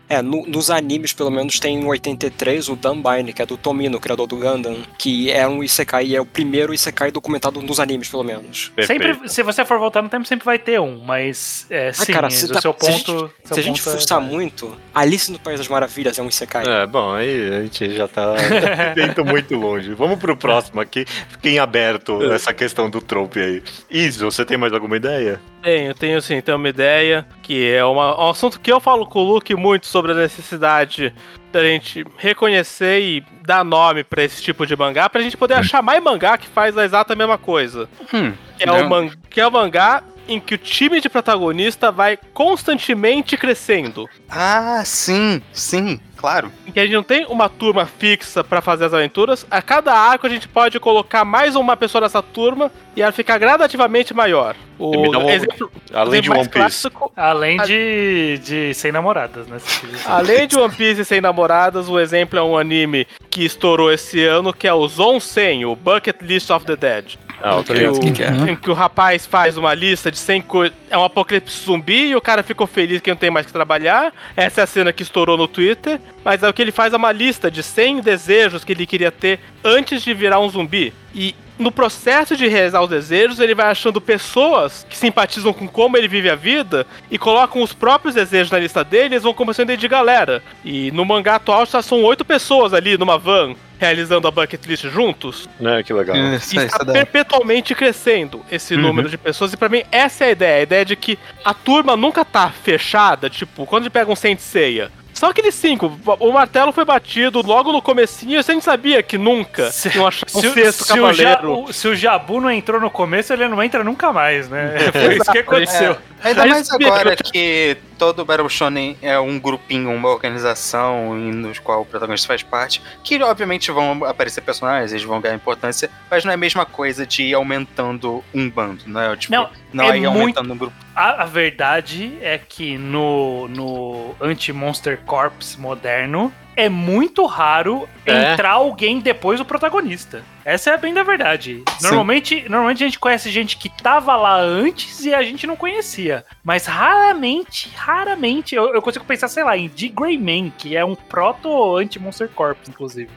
É, no- nos animes, pelo menos, tem em 83 o Dunbine, que é do Tomino, criador do Gundam, que é um Isekai, é o primeiro Isekai documentado nos animes, pelo menos. Perfeito. Sempre, se você for voltar no tempo, sempre vai ter um, mas é, sim, cara, se do tá- seu se a gente- ponto. Se a gente ponto é muito, Alice no País das Maravilhas é um Isekai. É, bom, aí a gente já tá [laughs] indo muito longe. Vamos pro próximo aqui. Fiquem aberto [laughs] nessa questão do trope aí. Iso, você tem mais alguma ideia? Tenho, tenho sim, tenho uma ideia, que é uma- um assunto que eu falo com o Luke muito sobre a necessidade da gente reconhecer e dar nome pra esse tipo de mangá, pra gente poder achar mais mangá que faz a exata mesma coisa. Hum, Que é, Não. o man- que é o mangá em que o time de protagonista vai constantemente crescendo. Ah, sim, sim, claro. Em que a gente não tem uma turma fixa pra fazer as aventuras. A cada arco a gente pode colocar mais uma pessoa nessa turma e ela ficar gradativamente maior. O um- exemplo, Além de exemplo One mais Piece. clássico Além de, de sem namoradas, né? Além de One Piece e Sem Namoradas, o exemplo é um anime que estourou esse ano, que é o Zonsen, o Bucket List of the Dead. Ah, ok. o que, que é. Em que o rapaz faz uma lista de 100 coisas. É um apocalipse zumbi e o cara ficou feliz que não tem mais que trabalhar. Essa é a cena que estourou no Twitter. Mas é o que ele faz é uma lista de 100 desejos que ele queria ter antes de virar um zumbi. E no processo de realizar os desejos, ele vai achando pessoas que simpatizam com como ele vive a vida e colocam os próprios desejos na lista dele e eles vão começando a ir de galera. E no mangá atual já são oito pessoas ali numa van realizando a bucket list juntos Né, que legal. Isso, e isso está perpetualmente crescendo esse Uhum. número de pessoas. E pra mim, essa é a ideia. A ideia de que a turma nunca tá fechada. Tipo, quando a gente pega um Saint Seiya. São aqueles cinco. O martelo foi batido logo no comecinho e a gente sabia que nunca [laughs] Se- iam achar um Se, o- sexto se o Ja- cavaleiro. o- se o Jabu não entrou no começo, ele não entra nunca mais, né? [laughs] Foi isso que aconteceu. Ainda Aí mais agora que todo Battle Shonen é um grupinho, uma organização nos qual o protagonista faz parte, que obviamente vão aparecer personagens, eles vão ganhar importância, mas não é a mesma coisa de ir aumentando um bando, não é? Tipo, Não, não, é é ir aumentando um grupo. A, a verdade é que no, no Anti-Monster Corps moderno é muito raro É. entrar alguém depois do protagonista. Essa é a bem da verdade. Sim. Normalmente, normalmente a gente conhece gente que tava lá antes e a gente não conhecia. Mas raramente, raramente, eu, eu consigo pensar, sei lá, em D. Greyman, que é um proto anti-Monster Corps, inclusive.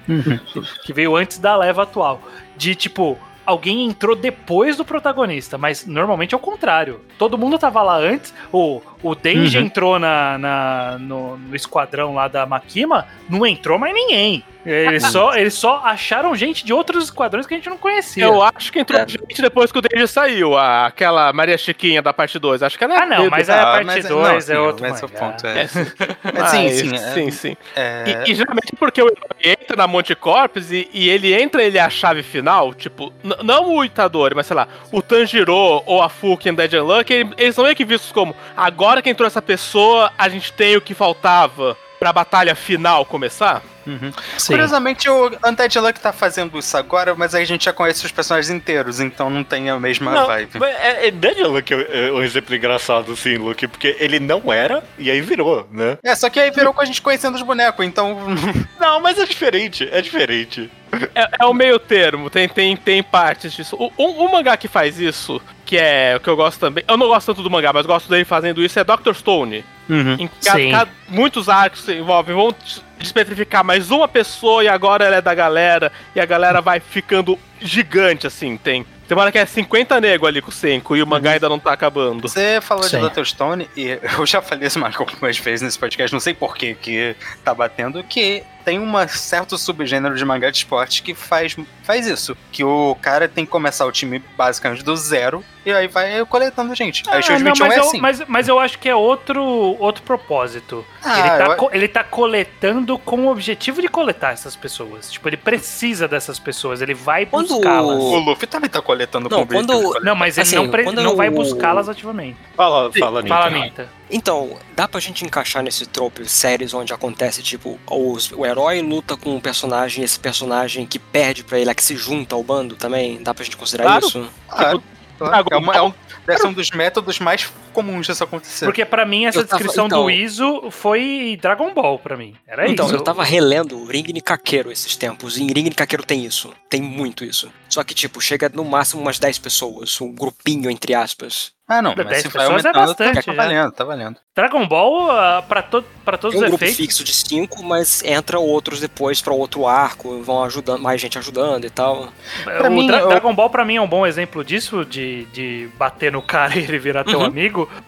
que veio antes da leva atual. De tipo, alguém entrou depois do protagonista, mas normalmente é o contrário. Todo mundo tava lá antes. O, o Denji Uhum. entrou na, na- no, no esquadrão lá da Makima, não entrou mais ninguém. Eles só, eles só acharam gente de outros esquadrões que a gente não conhecia. Eu acho que entrou É. gente depois que o Denji saiu, a- aquela Maria Chiquinha da parte 2. Acho que ela é Ah, não, mas é a parte mas 2, não, é sim, outro Esse é ponto. É. É, sim. Mas sim, [laughs] Ah, sim, é- sim, sim. É, E, e geralmente porque o entra na Monte Corps e, e ele entra, ele é a chave final, tipo, não o Itadori, mas sei lá, o Tanjiro ou a Fuki em Dead and Luck, ele- eles são meio que vistos como, agora que entrou essa pessoa, a gente tem o que faltava pra batalha final começar. Uhum. Curiosamente, o Undead Luck tá fazendo isso agora, mas aí a gente já conhece os personagens inteiros, então não tem a mesma Não, vibe. mas é, é Dead Luke é um exemplo engraçado, assim, Luke, porque ele não era e aí virou, né? É, só que aí virou com a gente conhecendo os bonecos, então. [laughs] Não, mas é diferente, é diferente. É, é o meio termo, tem, tem, tem partes disso. O, um, um mangá que faz isso, que é o que eu gosto também, eu não gosto tanto do mangá, mas gosto dele fazendo isso, é Dr. Stone. Em cada, cada- muitos arcos se envolvem, vão des- despetrificar mais uma pessoa e agora ela é da galera, e a galera vai ficando gigante, assim, tem. Tem uma hora que é 50 nego ali com o Senko e o mangá ainda não tá acabando. Você falou Sim. de Dr. Stone, e [laughs] eu já falei isso mais algumas vezes nesse podcast, não sei por que que tá batendo, que tem um certo subgênero de mangá de esporte que faz, faz isso. Que o cara tem que começar o time basicamente do zero e aí vai coletando gente. aí Ah, não, 21 mas, é eu, assim. mas, mas eu acho que é outro, outro propósito. Ah, ele, tá, eu- ele tá coletando com o objetivo de coletar essas pessoas. Tipo, ele precisa dessas pessoas, ele vai Quando buscá-las. O Luffy também tá coletando Não, com o quando-. Não, mas ele Assim, não, pre- não vai o- buscá-las ativamente. Fala, fala, Nita. Fala, Minta. Então, dá pra gente encaixar nesse trope séries onde acontece, tipo, os- o herói luta com um personagem, esse personagem que perde pra ele, é que se junta ao bando também? Dá pra gente considerar Claro. isso? Claro, claro. Dragon É, uma- é um, ser um dos métodos mais comuns disso acontecer. Porque pra mim essa Eu tava- descrição então- do Iso foi Dragon Ball pra mim. Era então, isso. eu tava relendo Ring Kakeiro esses tempos, e em Ring Kakeiro tem isso, tem muito isso. Só que, tipo, chega no máximo umas 10 pessoas, um grupinho, entre aspas. Ah, não, Da mas 10 se vai pessoas é aumentando, bastante, tá já. valendo, tá valendo. Dragon Ball, ah, pra, to pra todos Tem um os grupo efeitos. fixo de 5, mas entra outros depois pra outro arco, vão ajudando, mais gente ajudando e tal. Pra o mim, Dra- eu- Dragon Ball pra mim é um bom exemplo disso, de, de bater no cara e ele virar teu Uhum.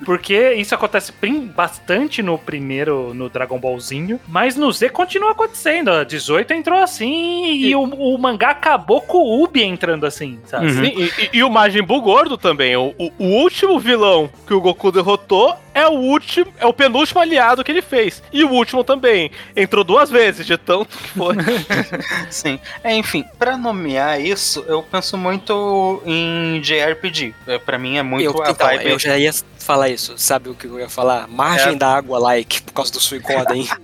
Porque isso acontece bastante no primeiro, no Dragon Ballzinho, mas no Z continua acontecendo. A 18 entrou assim e, o, o mangá acabou com o Ubi entrando assim, sabe? Uhum. Sim, e, e- e o Majin Buu gordo também. O, o- o último vilão que o Goku derrotou é o último, é o penúltimo aliado que ele fez. E o último também. Entrou duas vezes, de tanto que foi. [laughs] Sim. É, enfim, pra nomear isso, eu penso muito em JRPG. É, Pra mim é muito eu, a então, vibe. eu já ia falar isso, sabe o que eu ia falar? Margem É. da água like, por causa do Suicoden. [laughs]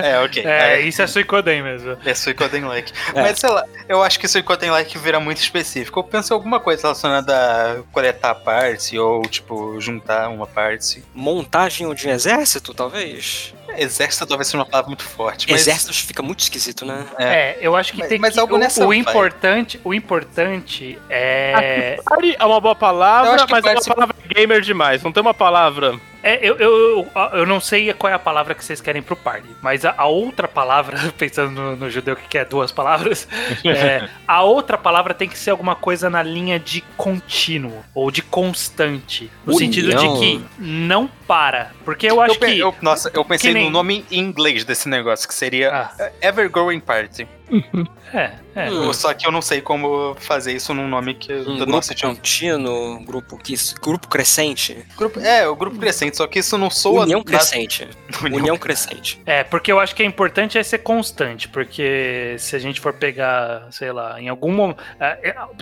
É, ok. É, É, isso é Suicoden mesmo. é Suicoden like. É. Mas sei lá, eu acho que Suicoden like vira muito específico. Eu penso em alguma coisa relacionada a coletar partes ou, tipo, juntar uma parte. Montagem de um exército, talvez? Exército talvez seja uma palavra muito forte. Mas Exércitos fica muito esquisito, né? É. É, eu acho que Mas- tem mas que. algo nessa o importante, o importante é. É uma boa palavra, mas é uma palavra gamer demais. Não tem uma palavra. É, eu, eu, eu, não sei qual é a palavra que vocês querem pro party, mas a, a outra palavra, [laughs] pensando no, no judeu que quer duas palavras, [laughs] é, a outra palavra tem que ser alguma coisa na linha de contínuo ou de constante, no União. sentido de que não para, porque eu acho eu, que eu- nossa, eu pensei nem- no nome em inglês desse negócio, que seria Ah. Evergrowing Party. É, é. Hum. Só que eu não sei como fazer isso num nome que Um do grupo nosso contínuo, grupo que grupo crescente, Grupo, é, o grupo crescente, só que isso não soa. união crescente, [laughs] União união crescente. É, porque eu acho que é importante é ser constante, porque se a gente for pegar, sei lá, em algum momento.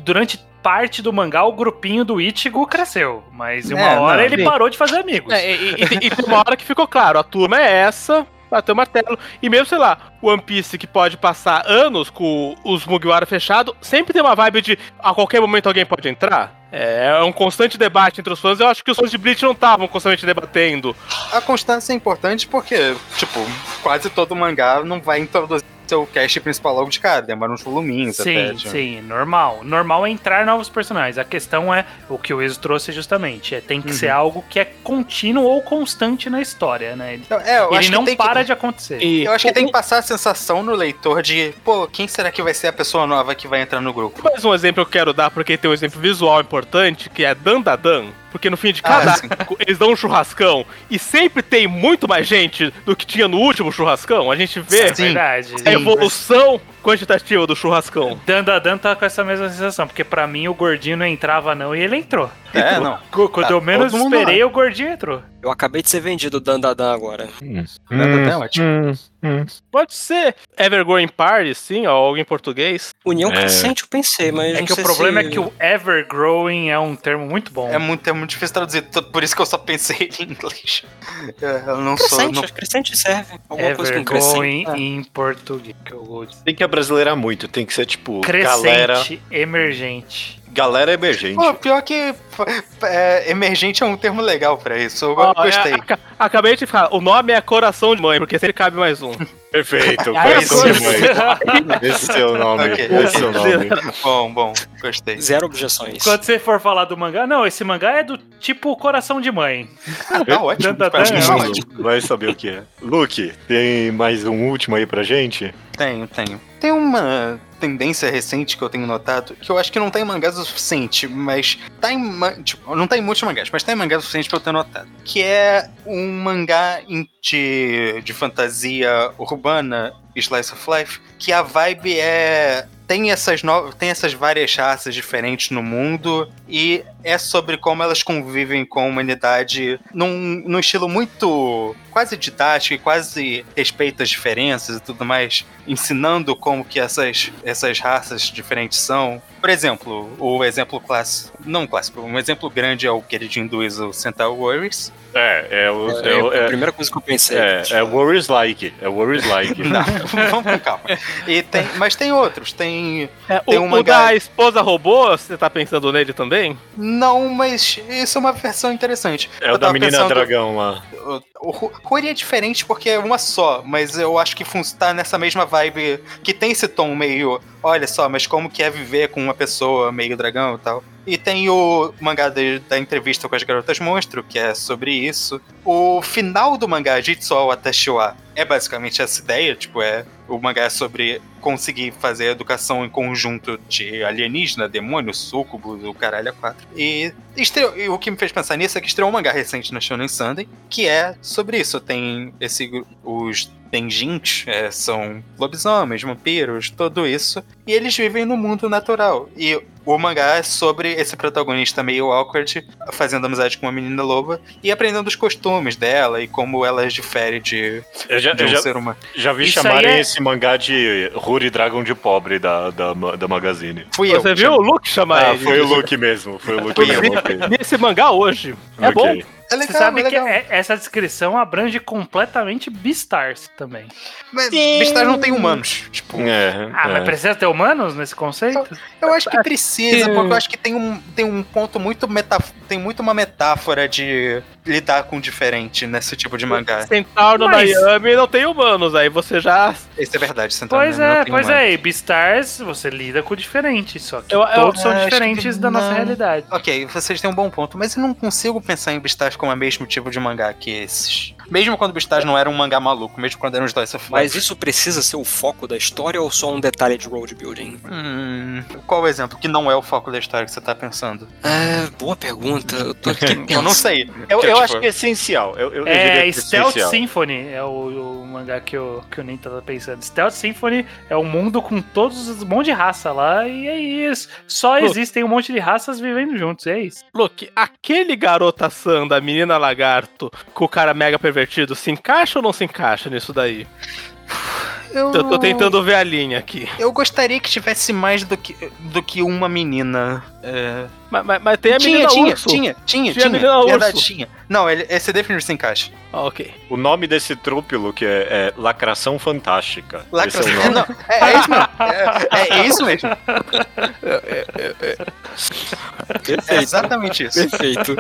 Durante parte do mangá, o grupinho do Ichigo cresceu, mas em uma É, hora não, ele parou de fazer amigos. É, e, e- e tem uma hora que ficou claro, a turma é essa, bateu o martelo. E mesmo, sei lá, One Piece que pode passar anos com os Mugiwara fechado, sempre tem uma vibe de a qualquer momento alguém pode entrar. É, é um constante debate entre os fãs. Eu acho que os fãs de Bleach não estavam constantemente debatendo. A constância é importante porque, tipo, quase todo mangá não vai introduzir seu cast principal logo de cara, demora uns voluminhos Sim, até. tipo. sim, normal. Normal é entrar novos personagens. A questão é o que o Iso trouxe justamente. É, tem que Uhum. ser algo que é contínuo ou constante na história, né? Ele, Então, é, eu ele acho não que tem para que, de acontecer. E Eu acho que tem que passar a sensação no leitor de, pô, quem será que vai ser a pessoa nova que vai entrar no grupo? mais um exemplo que eu quero dar, porque tem um exemplo visual importante, que é Dandadan. Porque no fim de Ah, cada sim. arco, eles dão um churrascão e sempre tem muito mais gente do que tinha no último churrascão. A gente vê É verdade. a evolução quantitativa do churrascão. Dandadan tá com essa mesma sensação, porque pra mim o gordinho não entrava não e ele entrou. É, [laughs] não. Qu- Quando Tá eu menos esperei, o gordinho entrou. Eu acabei de ser vendido Dandadan agora. Nada é ótimo. Pode ser Evergrowing Party, sim, ou algo em português. União É. crescente eu pensei, mas É não que o problema se... é que o Evergrowing é um termo muito bom. É muito, é muito difícil traduzir, por isso que eu só pensei em inglês. [laughs] É, Eu não sou. Crescente, Não... acho que crescente serve. Alguma coisa com crescente. Evergrowing Ah. em português. que eu vou dizer. Tem que abrasileirar muito, tem que ser tipo Crescente, galera, emergente. Galera emergente. Pô, pior que é, emergente é um termo legal pra isso. Eu Ó, gostei. é, aca- acabei de falar, o nome é Coração de Mãe, porque sempre cabe mais um. [laughs] Perfeito, [laughs] Ah, coração é de mãe. Esse é o nome, Ok, esse é o nome. Bom, bom, gostei. Zero objeções. Quando você for falar do mangá, não, esse mangá é do tipo coração de mãe. Tá [laughs] ótimo. Tá- tá- tá tá ótimo. ótimo. Vai saber o que é. Luke, tem mais um último aí pra gente? Tenho, tenho. Tem uma tendência recente que eu tenho notado, que eu acho que não tá em mangás o suficiente, mas tá em. Tipo, não tá em muitos mangás, mas tá em mangás o suficiente pra eu ter notado. Que é um mangá de, de fantasia ur- urbana, Slice of Life, que a vibe é tem essas, no... tem essas várias raças diferentes no mundo e é sobre como elas convivem com a humanidade num, num estilo muito quase didático e quase respeita as diferenças e tudo mais, ensinando como que essas, essas raças diferentes são. Por exemplo, o exemplo clássico, não clássico, um exemplo grande é o queridinho do Iso Centaur Warriors. É, é o. É, É, o- a é, primeira coisa que eu pensei. é, é Worries Like. É Worries Like. [laughs] Não, vamos com calma. E tem, mas tem outros, tem É, Tem o, um o mangá- da esposa robô, você tá pensando nele também? Não, mas isso é uma versão interessante. É Eu o da menina pensando- dragão lá. O, o Ruri é diferente porque é uma só, mas eu acho que tá nessa mesma vibe que tem esse tom meio, olha só, mas como que é viver com uma pessoa meio dragão e tal. E tem o mangá de- da entrevista com as garotas monstro, que é sobre isso. O final do mangá, Jitsu Atashiwa, é basicamente essa ideia, tipo, é o mangá é sobre conseguir fazer educação em conjunto de alienígena, demônios, súcubos, o caralho a quatro. E, estreou- e o que me fez pensar nisso é que estreou um mangá recente na Shonen Sunday, que é sobre isso. Tem esse os Tenjins, é, são lobisomens, vampiros, tudo isso. E eles vivem no mundo natural. E o mangá é sobre esse protagonista meio awkward, fazendo amizade com uma menina loba e aprendendo os costumes dela e como ela difere de, Eu já, de eu um já, ser humano. já vi Isso chamarem é- esse mangá de Ruri Dragon de pobre da, da, da Magazine. Fui eu. Você viu o Luke chamar Ah, ele? foi o Luke mesmo. Foi o Luke Eu mesmo. vi, ok. vi esse mangá hoje. É Ok. bom. É Você legal, sabe é que legal. é- essa descrição abrange completamente Beastars também. Mas Beastars não tem humanos. Tipo, É, Ah, é. mas precisa ter humanos nesse conceito? eu acho que precisa, que- porque eu acho que tem um, tem um ponto muito metaf tem muito uma metáfora de lidar com o diferente nesse tipo de mangá. Centauro Mas- Miami não tem humanos, aí você já. Isso é verdade, Santana. Pois não é, tem pois humano. é. E Beastars, você lida com o diferente, só que Eu- eu todos são acho que diferentes da nossa não. realidade. Ok, vocês têm um bom ponto, mas eu não consigo pensar em Beastars como o mesmo tipo de mangá que esses. Mesmo quando Beastars não era um mangá maluco, mesmo quando era um Slice of Mas isso precisa ser o foco da história ou só um detalhe de road building? Hum, qual o exemplo que não é o foco da história que você tá pensando? É, boa pergunta. Eu tô aqui [laughs] Eu não sei. Eu, eu tipo, acho que é essencial. Eu, eu, É que Stealth essencial. Symphony, é o, o mangá que eu, que eu nem tava pensando. Stealth Symphony é um mundo com todos os um monte de raça lá, e é isso. Só existem um monte de raças vivendo juntos, é isso. Luke, aquele garota Sanda, menina lagarto, com o cara mega pervertido, se encaixa ou não se encaixa nisso daí? Eu, Eu tô tentando ver a linha aqui. Eu gostaria que tivesse mais do que, do que uma menina. É... Mas, mas- mas tem a tinha, menina tinha, urso. tinha, tinha, Tinha a tinha, menina Verdade, urso. tinha. Não, ele, esse definitivamente se encaixa. Ah, ok. O nome desse trupe, Luke, é, é Lacração Fantástica. Esse é o Lacração. nome. Não, é, é isso mesmo. É, é isso mesmo. [laughs] É Perfeito. exatamente isso. Perfeito.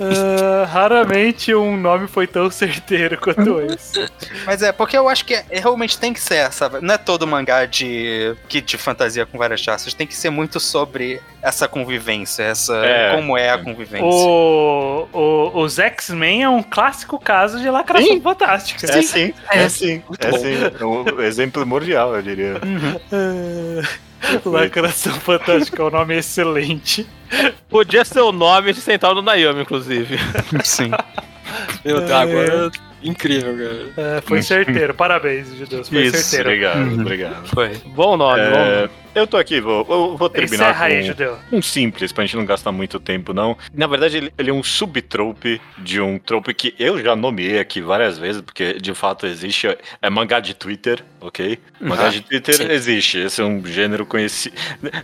Ah, raramente um nome foi tão certeiro quanto esse. Mas é, porque eu acho que é- realmente tem que ser essa. Não é todo mangá de, que de fantasia com várias raças. Tem que ser muito sobre essa convivência, essa. É. Como é a convivência. O, o, os X-Men é um clássico caso de lacração Sim. fantástica. É sim, é sim, é bom. sim. É um exemplo mundial, eu diria. Ah, Lacração Fantástica é um nome excelente. Podia ser o nome de Centauro Naomi, inclusive. [laughs] Sim. Meu Deus, agora. Incrível, cara. É, foi certeiro, parabéns, Judeus. Foi Isso, certeiro. Obrigado, Uhum. obrigado. Foi. Bom nome, bom É, nome. Eu tô aqui, vou, eu vou terminar Encerra aí, com Judeu. um simples, pra gente não gastar muito tempo, não. Na verdade, ele, ele é um subtrope de um trope que eu já nomeei aqui várias vezes, porque de fato existe. É mangá de Twitter, ok? Mangá de Twitter sim. existe. Esse é um gênero conhecido.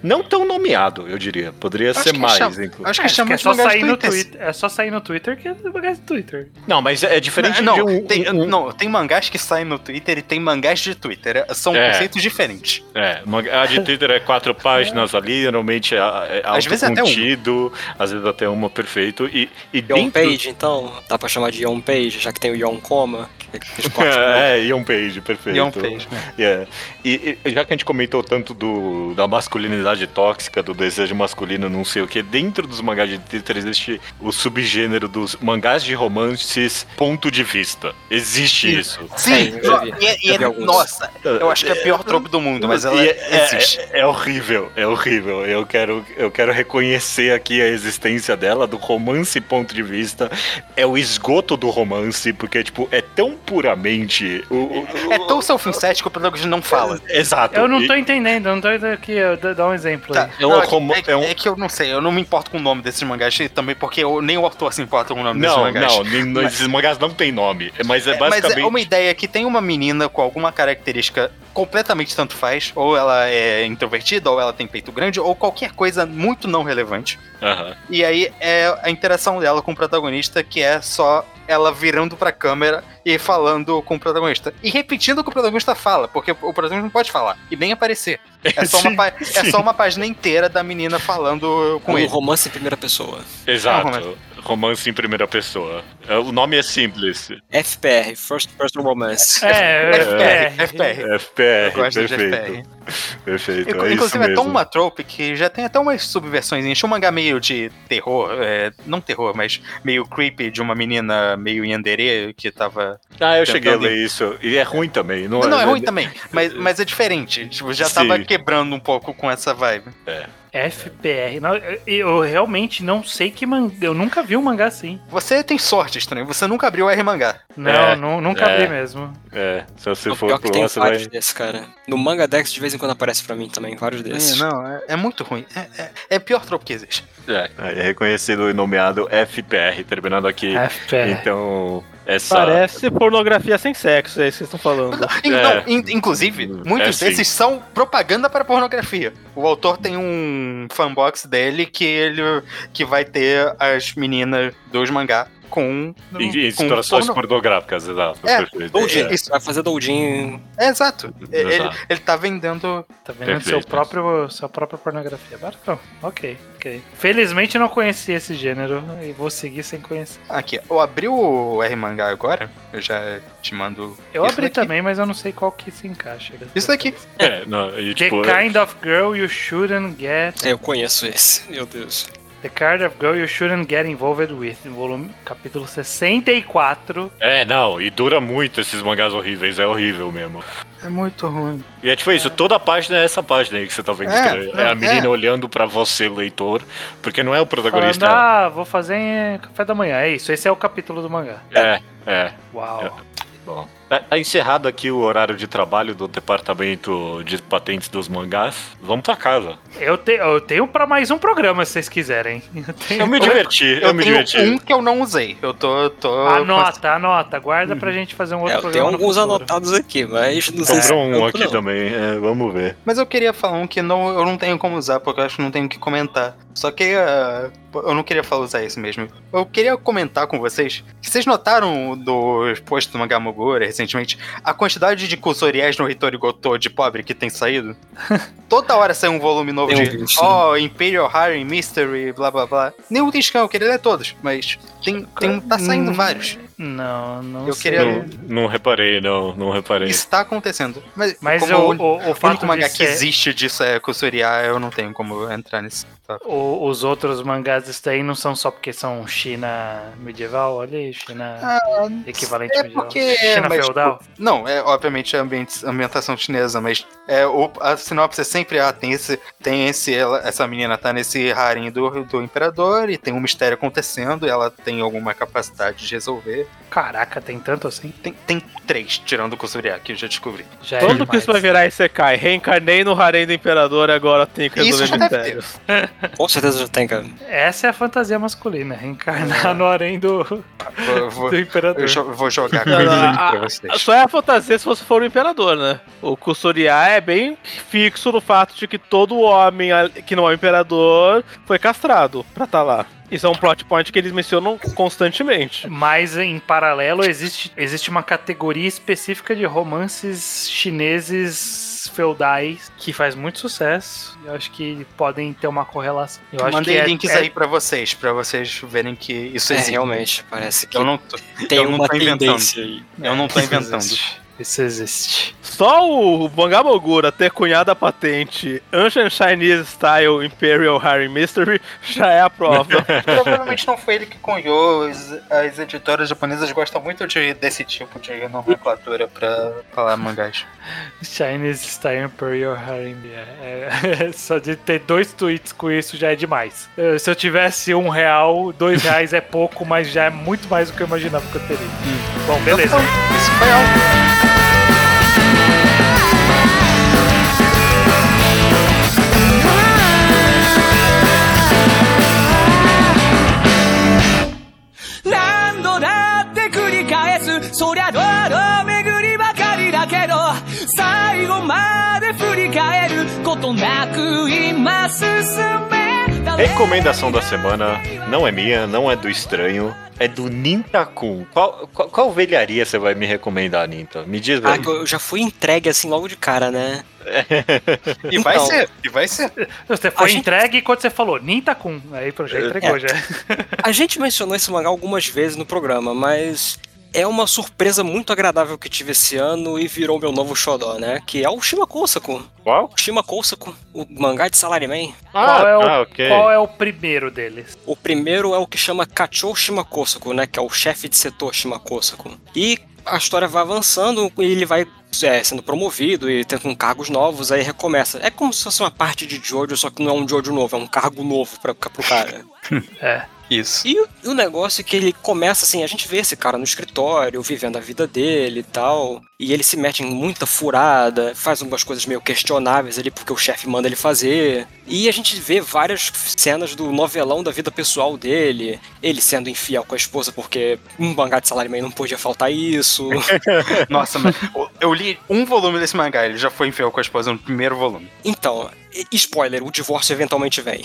Não tão nomeado, eu diria. Poderia Acho ser mais, chama- inclusive. Acho que Acho que chama é de só sair no Twitter. É só sair no Twitter que é mangá de Twitter. Não, mas é diferente não, de um. tem, um- não, tem mangás que saem no Twitter e tem mangás de Twitter. São É. conceitos diferentes. É, mangá de Twitter é quatro páginas ali, normalmente é, é Às vezes até autocontido, às vezes até uma perfeito. E, e dentro... Page, então? Dá pra chamar de Yon Page, já que tem o Yon Coma. [laughs] Né? É, Ion Page, perfeito. Ion Page, né? Yeah. E, e já que a gente comentou tanto do, da masculinidade tóxica, do desejo masculino, não sei o que, dentro dos mangás de Twitter existe o subgênero dos mangás de romances ponto de vista. Existe Sim. isso. Sim, vi. e, é- e é- nossa, eu acho que é a pior trope do mundo, mas ela E é, existe. é- é horrível, é horrível. Eu quero, eu quero reconhecer aqui a existência dela, do romance ponto de vista. É o esgoto do romance, porque, tipo, é tão puramente. O, o- É tão self-insert que o protagonista não fala. Exato. Eu não tô entendendo, eu não tô entendendo aqui, eu- dá dá um exemplo Tá, aí. É um não, é, que- é um- é que eu não sei, eu não me importo com o nome desses mangás também porque eu- nem o autor se importa com o nome desses Não, mangás. não, nem- esses mangás não tem nome. Mas é É, mas basicamente. é uma ideia que tem uma menina com alguma característica completamente tanto faz, ou ela é introvertida, ou ela tem peito grande, ou qualquer coisa muito não relevante. Aham. E aí é a interação dela com o protagonista, que é só ela virando pra câmera e falando com o protagonista. E repetindo o que o protagonista fala, porque o protagonista não pode falar e nem aparecer. É [laughs] só, uma, Sim, é só uma página inteira da menina falando com um ele. romance em primeira pessoa. Exato. Não, Romance em primeira pessoa. É, O nome é simples. FPR, First Person Romance. É, FPR, é, FPR. Eu FPR, gosto de perfeito. FPR. Perfeito. É isso Inclusive, é tão uma trope que já tem até umas subversões. Enche um mangá meio de terror, é, não terror, mas meio creepy de uma menina meio yandere que tava. Ah, eu cheguei a ler isso. E é ruim também. Não, Não, não, é ruim também, mas, mas é diferente. Tipo, já tava Sim. quebrando um pouco com essa vibe. FPR. Não, eu- eu realmente não sei que mangá. Eu nunca vi um mangá assim. Você tem sorte, estranho. Você nunca abriu R mangá. Não, É, nu- nunca é. vi mesmo. É, se você O for pior que tem você vários vai. desses, cara. No Manga Dex de vez em quando aparece pra mim também, vários desses. É, não, é, é muito ruim. É, é, é pior trope que existe. É, é reconhecido e nomeado FPR, terminando aqui. FPR. Então, essa. Parece pornografia sem sexo, é isso que vocês estão falando. [laughs] É. não, in- inclusive, muitos É, sim. desses são propaganda para pornografia. O autor tem um fanbox dele que ele que vai ter as meninas dos mangá com. Em, em com situações porno- pornográficas, exato. É. Doujin, É. isso, vai fazer Doujin. É, exato. Ele, Exato. ele tá vendendo. Tá vendo seu próprio, sua própria pornografia. Bacana. Ok, ok. Felizmente eu não conheci esse gênero e vou seguir sem conhecer. Aqui, eu abri o R mangá agora. Eu já te mando. Eu isso abri daqui. também, mas eu não sei qual que se encaixa. Isso daqui. É, não, e, The tipo, kind of girl you shouldn't get. É, eu conheço esse, meu Deus. The kind of girl you shouldn't get involved with. Volume, capítulo 64. É, não, e dura muito esses mangás horríveis, é horrível mesmo. É muito ruim. E é tipo isso, toda a página é essa página aí que você tá vendo. É, escrever. É, a é. menina olhando pra você, leitor, porque não é o Falando, protagonista. ah, vou fazer em café da manhã. É isso, esse é o capítulo do mangá. É, é. Uau. Bom. Tá, encerrado aqui o horário de trabalho do departamento de patentes dos mangás. Vamos pra casa. Eu, te, eu tenho pra mais um programa, se vocês quiserem. [laughs] Eu tenho- Eu me diverti, eu, Eu, me tenho diverti. um que eu não usei. Eu tô. tô Anota, anota. Guarda pra gente fazer um outro É, eu programa. tenho no alguns anotados aqui, mas não sei se. Sobrou um aqui não. também, é, vamos ver. Mas eu queria falar um que não, eu não tenho como usar, porque eu acho que não tenho o que comentar. Só que ah, eu não queria falar usar esse mesmo. Eu queria comentar com vocês que vocês notaram dos posts do Mangamogura recentemente a quantidade de cursoriais no Hitori Goto de pobre que tem saído? [laughs] Toda hora sai um volume novo Tem de sim. Oh, Imperial Harem Mystery, blá blá blá. Nem o Tenscan, eu queria ler todos, mas tem, tem, tá saindo Hum, vários. Não, não Eu sei. queria- Não, não reparei, não, não reparei. Isso tá acontecendo. Mas, Mas como o, o, o, fato único mangá de que ser- existe disso é cursoriar, eu não tenho como entrar nesse. tópico. o- os outros mangás disso daí não são só porque são China medieval, olha aí, China Ah, equivalente é medieval. porque- China mas, feudal. Não, é obviamente a ambientação chinesa, mas é, o, a sinopse é sempre, ah, tem esse, tem esse, ela- essa menina tá nesse harem do, do imperador e tem um mistério acontecendo e ela tem alguma capacidade de resolver. Caraca, tem tanto assim? Tem, tem três, tirando o Kusuriya, que eu já descobri. Já é que isso vai virar Isekai? Reencarnei no harém do imperador agora tenho que Isso resolver ter. mistérios. [laughs] Com certeza já tem, cara. Essa é a fantasia masculina, reencarnar no harém do, Vou, [laughs] vou- do imperador. eu jo- vou jogar Não, não, a- vocês. Só é a fantasia se você for o imperador, né? O Kusuriya é bem fixo no fato de que todo homem que não é o imperador foi castrado pra estar lá. Isso é um plot point que eles mencionam constantemente. Mas em paralelo existe, existe uma categoria específica de romances chineses feudais que faz muito sucesso. Eu acho que podem ter uma correlação. Eu acho Mandei que é- links é- aí pra vocês, pra vocês verem que isso É, existe. realmente, parece que Eu não tô, tem eu não uma tô inventando. tendência aí. eu não tô É, inventando. Isso existe. Só o Bangamogura ter cunhado a patente Ancient Chinese Style Imperial Harry Mystery já é a prova. [laughs] Provavelmente não foi ele que cunhou. As, as editoras japonesas gostam muito de, desse tipo de nomenclatura pra falar mangás. Chinese Style Imperial Harem. É, é, só de ter dois tweets com isso já é demais. Se eu tivesse um real, dois reais é pouco, mas já é muito mais do que eu imaginava que eu teria. Bom, beleza. Isso foi algo. " まで振り返ることなく今進め Recomendação da semana não é minha, não é do estranho, é do Nintakun. Qual, qual, qual velharia você vai me recomendar, Ninta? Me diz Ah, aí. que eu já fui entregue assim logo de cara, né? E vai Então. ser, e vai ser. Você foi A gente- entregue quando você falou Nintakun. Aí pô, já entregou, É. já. A gente mencionou esse mangá algumas vezes no programa, mas é uma surpresa muito agradável que tive esse ano e virou meu novo xodó, né? Que é o Shima Kosaku. Qual? O Shima Kosaku, o mangá de Salaryman. Qual é o- ah, ok. Qual é o primeiro deles? O primeiro é o que chama Kachou Shimakosaku, né? Que é o chefe de setor Shimakosaku. E a história vai avançando e ele vai é, sendo promovido e tendo com cargos novos, aí recomeça. É como se fosse uma parte de Jojo, só que não é um Jojo novo, é um cargo novo pra, pro cara. [laughs] É. Isso. E o, o negócio é que ele começa assim, a gente vê esse cara no escritório, vivendo a vida dele e tal, e ele se mete em muita furada, faz algumas coisas meio questionáveis ali porque o chefe manda ele fazer. E a gente vê várias cenas do novelão da vida pessoal dele, ele sendo infiel com a esposa porque um mangá de salário não podia faltar isso. [laughs] Nossa, mas eu li um volume desse mangá, ele já foi infiel com a esposa no primeiro volume. então, spoiler, o divórcio eventualmente vem.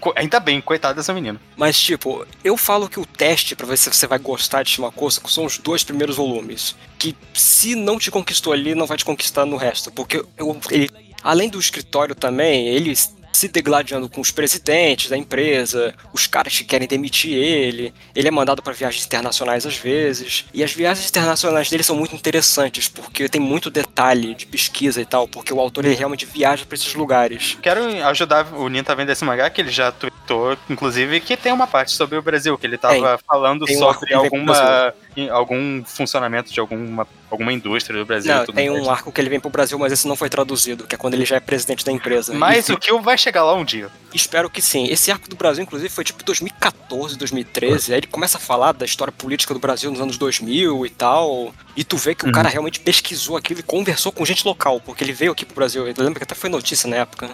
Co- Ainda bem, coitada dessa menina. Mas, tipo, eu falo que o teste pra ver se você vai gostar de Shimakosaku são os dois primeiros volumes. Que se não te conquistou ali, não vai te conquistar no resto. Porque eu- ele, além do escritório também, ele se degladiando com os presidentes da empresa, os caras que querem demitir ele. Ele é mandado pra viagens internacionais às vezes. E as viagens internacionais dele são muito interessantes, porque tem muito detalhe de pesquisa e tal, porque o autor ele realmente viaja pra esses lugares. Quero ajudar o Ninta a vender esse mangá, que ele já tweetou, inclusive, que tem uma parte sobre o Brasil, que ele tava falando Tem sobre alguma, algum funcionamento de alguma, alguma indústria do Brasil. e Não, tem mais. um arco que ele vem pro Brasil, mas esse não foi traduzido, que é quando ele já é presidente da empresa. Mas o Kill vai chegar lá um dia. Espero que sim. Esse arco do Brasil, inclusive, foi tipo 2014, 2013. Aí ele começa a falar da história política do Brasil nos anos 2000 e tal. E tu vê que o cara realmente pesquisou aquilo e conversou com gente local, porque ele veio aqui pro Brasil. Eu lembro que até foi notícia na época.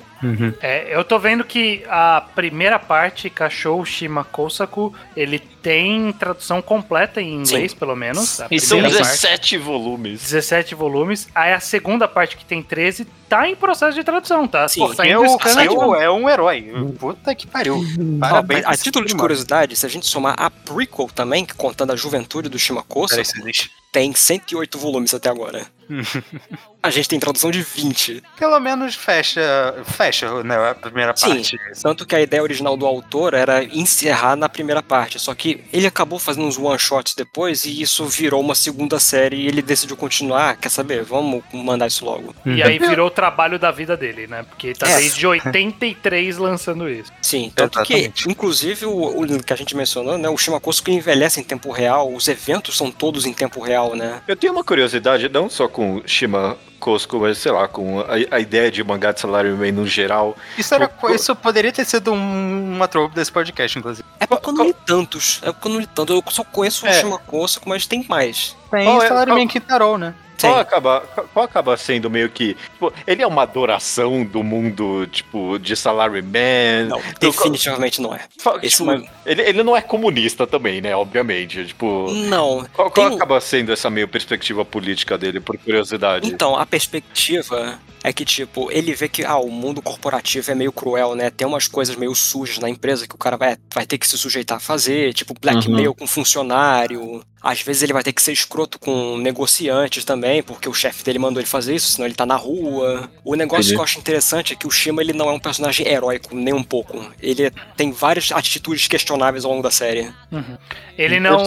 É, eu tô vendo que a primeira parte, Cachorro Shima Kosaku, ele tem tradução completa em inglês, pelo menos. E são primeira parte. 17 volumes. 17 volumes. Aí a segunda parte, que tem 13, tá em processo de tradução, tá? Sim, Pô, Porque saindo o scan de- Kill é um herói. Puta que pariu. Parabéns. a título de curiosidade, se a gente somar a prequel também, que contando a juventude do Shima Kosaku, Peraí, isso existe. Tem 108 volumes até agora. a gente tem tradução de 20. Pelo menos fecha, fecha né, a primeira Sim. parte. Tanto que a ideia original do autor era encerrar na primeira parte, só que ele acabou fazendo uns one-shots depois e isso virou uma segunda série e ele decidiu continuar. "Ah, Quer saber? Vamos mandar isso logo. E aí virou o trabalho da vida dele, né? Porque ele tá É. desde 83 lançando isso. Sim, tanto Exatamente. que, inclusive, o, o que a gente mencionou, né? O Shimakosuke envelhece em tempo real, os eventos são todos em tempo real, né? Eu tenho uma curiosidade, não só com Shima Kosuko, mas sei lá, com a, a ideia de mangá de salário meio no geral. Isso, era, isso poderia ter sido um- uma trope desse podcast, inclusive. É porque eu não li tantos, é porque eu não li tanto, eu só conheço o É. Shimakosuke, mas tem mais. Tem é- Salário qual- Man Kitaro, né? Qual acaba, qual acaba sendo meio que. tipo, ele é uma adoração do mundo, tipo, de Salaryman. Não, definitivamente não é. Tipo, man- ele, ele não é comunista também, né? Obviamente. Tipo. Não. Qual, qual tem- acaba sendo essa meio perspectiva política dele, por curiosidade? Então, a perspectiva é que, tipo, ele vê que ah, o mundo corporativo é meio cruel, né? Tem umas coisas meio sujas na empresa que o cara vai, vai ter que se sujeitar a fazer, tipo blackmail com funcionário, Às vezes ele vai ter que ser escroto com negociantes também, porque o chefe dele mandou ele fazer isso, senão ele tá na rua. O negócio Entendi. que eu acho interessante é que o Shima ele não é um personagem heróico, nem um pouco. Ele tem várias atitudes questionáveis ao longo da série. Ele não,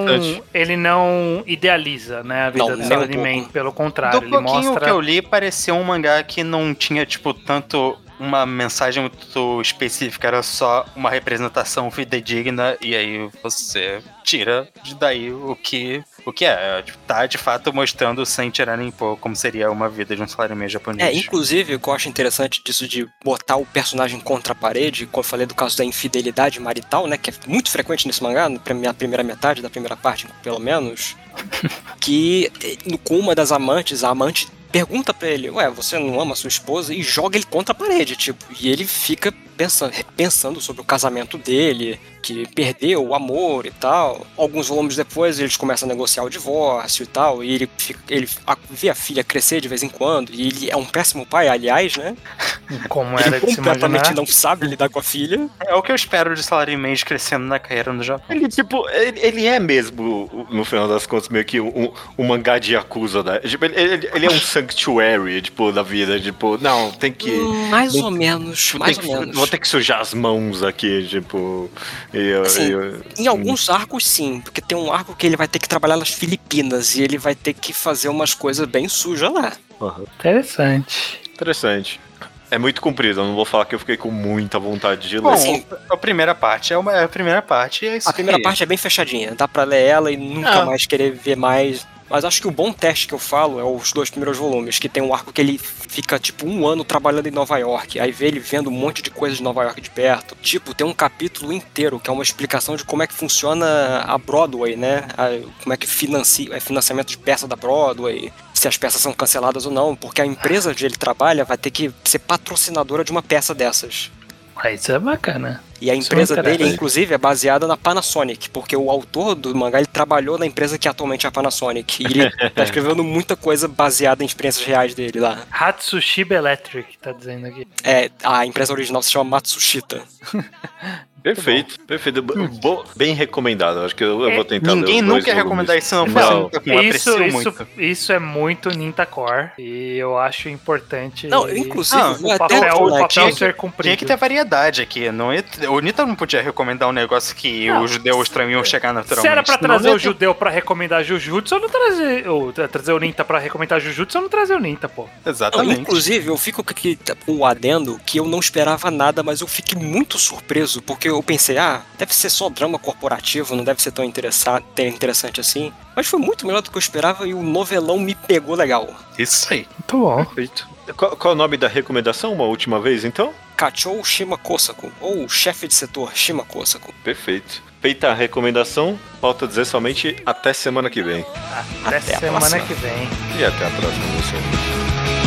ele não idealiza, né, a vida Não, do nem um Salaryman. pouco. Pelo contrário, Do ele pouquinho mostra... que eu li, parecia um mangá que não tinha, tipo, tanto uma mensagem muito específica, era só uma representação fidedigna, e aí você tira de daí o que, o que é. Tá, de fato, mostrando sem tirar nem pôr como seria uma vida de um salário japonês. É, inclusive, o que eu acho interessante disso de botar o personagem contra a parede, como eu falei do caso da infidelidade marital, né, que é muito frequente nesse mangá, na prime- na primeira metade da primeira parte, pelo menos, [laughs] que eh, com uma das amantes, a amante pergunta pra ele, ué, você não ama sua esposa? E joga ele contra a parede, tipo, e ele fica pensando, pensando sobre o casamento dele, que perdeu o amor e tal. Alguns volumes depois eles começam a negociar o divórcio e tal, e ele, fica, ele vê a filha crescer de vez em quando, e ele é um péssimo pai, aliás, né? Como Ele era de se completamente imaginar. não sabe lidar com a filha. É o que eu espero de salário mês crescendo na carreira no Japão. Ele, tipo, ele, ele é mesmo, no final das contas, meio que um, um mangá de Yakuza, né? Tipo, ele, ele- ele é um sanctuary, tipo, da vida, tipo, não, tem que... Hum, mais ou menos, Vou mais ter ou que- menos. Vou ter que sujar as mãos aqui, tipo. E, Assim, eu- Em alguns arcos, sim, porque tem um arco que ele vai ter que trabalhar nas Filipinas e ele vai ter que fazer umas coisas bem sujas lá. Aham. Interessante. Interessante. É muito comprido, eu não vou falar que eu fiquei com muita vontade de ler. Bom, Assim- a primeira parte é, uma, é a primeira parte, e é isso A primeira aí. parte é bem fechadinha, dá pra ler ela e nunca Ah. mais querer ver mais. Mas acho que o bom teste que eu falo é os dois primeiros volumes, que tem um arco que ele fica tipo um ano trabalhando em Nova York, aí vê ele vendo um monte de coisas de Nova York de perto. Tipo, tem um capítulo inteiro que é uma explicação de como é que funciona a Broadway, né? A- como é que financia, é financiamento de peça da Broadway, se as peças são canceladas ou não, porque a empresa onde ele trabalha vai ter que ser patrocinadora de uma peça dessas. Ah, Isso é bacana. E a empresa dele, inclusive, é baseada na Panasonic, porque o autor do mangá ele trabalhou na empresa que atualmente é a Panasonic. E ele [laughs] tá escrevendo muita coisa baseada em experiências reais dele lá. Hatsushiba Electric, tá dizendo aqui. É, a empresa original se chama Matsushita. [laughs] Perfeito, perfeito. Bo- bem recomendado. Acho que eu, eu vou tentar Ninguém nunca ia recomendar isso, não. Não. Nunca com Isso, aprecio isso, muito. isso é muito Nintacore. E eu acho importante. Não, inclusive, Não, vou o até papel, o falar papel aqui, ser cumprido. Tinha que ter variedade aqui. Não ia, o Nita não podia recomendar um negócio que Não. os judeus também iam chegar naturalmente. Se era pra trazer não o judeu pra recomendar Jujutsu, eu não trazer. Ou tra- trazer o Ninta pra recomendar Jujutsu, eu não trazer o Ninta, pô. Não, Exatamente. inclusive, eu fico com o adendo que eu não esperava nada, mas eu fiquei muito surpreso, porque eu pensei, ah, deve ser só drama corporativo, não deve ser tão interessa- tão interessante assim. Mas foi muito melhor do que eu esperava e o novelão me pegou legal. Isso aí. Muito bom. Perfeito. Qual, qual é o nome da recomendação, uma última vez, então? Kachou Shima Kosaku, ou chefe de setor Shima Kosaku. Perfeito. Feita a recomendação, falta dizer somente até semana que vem. Até, Até semana próxima. que vem. E até a próxima, você.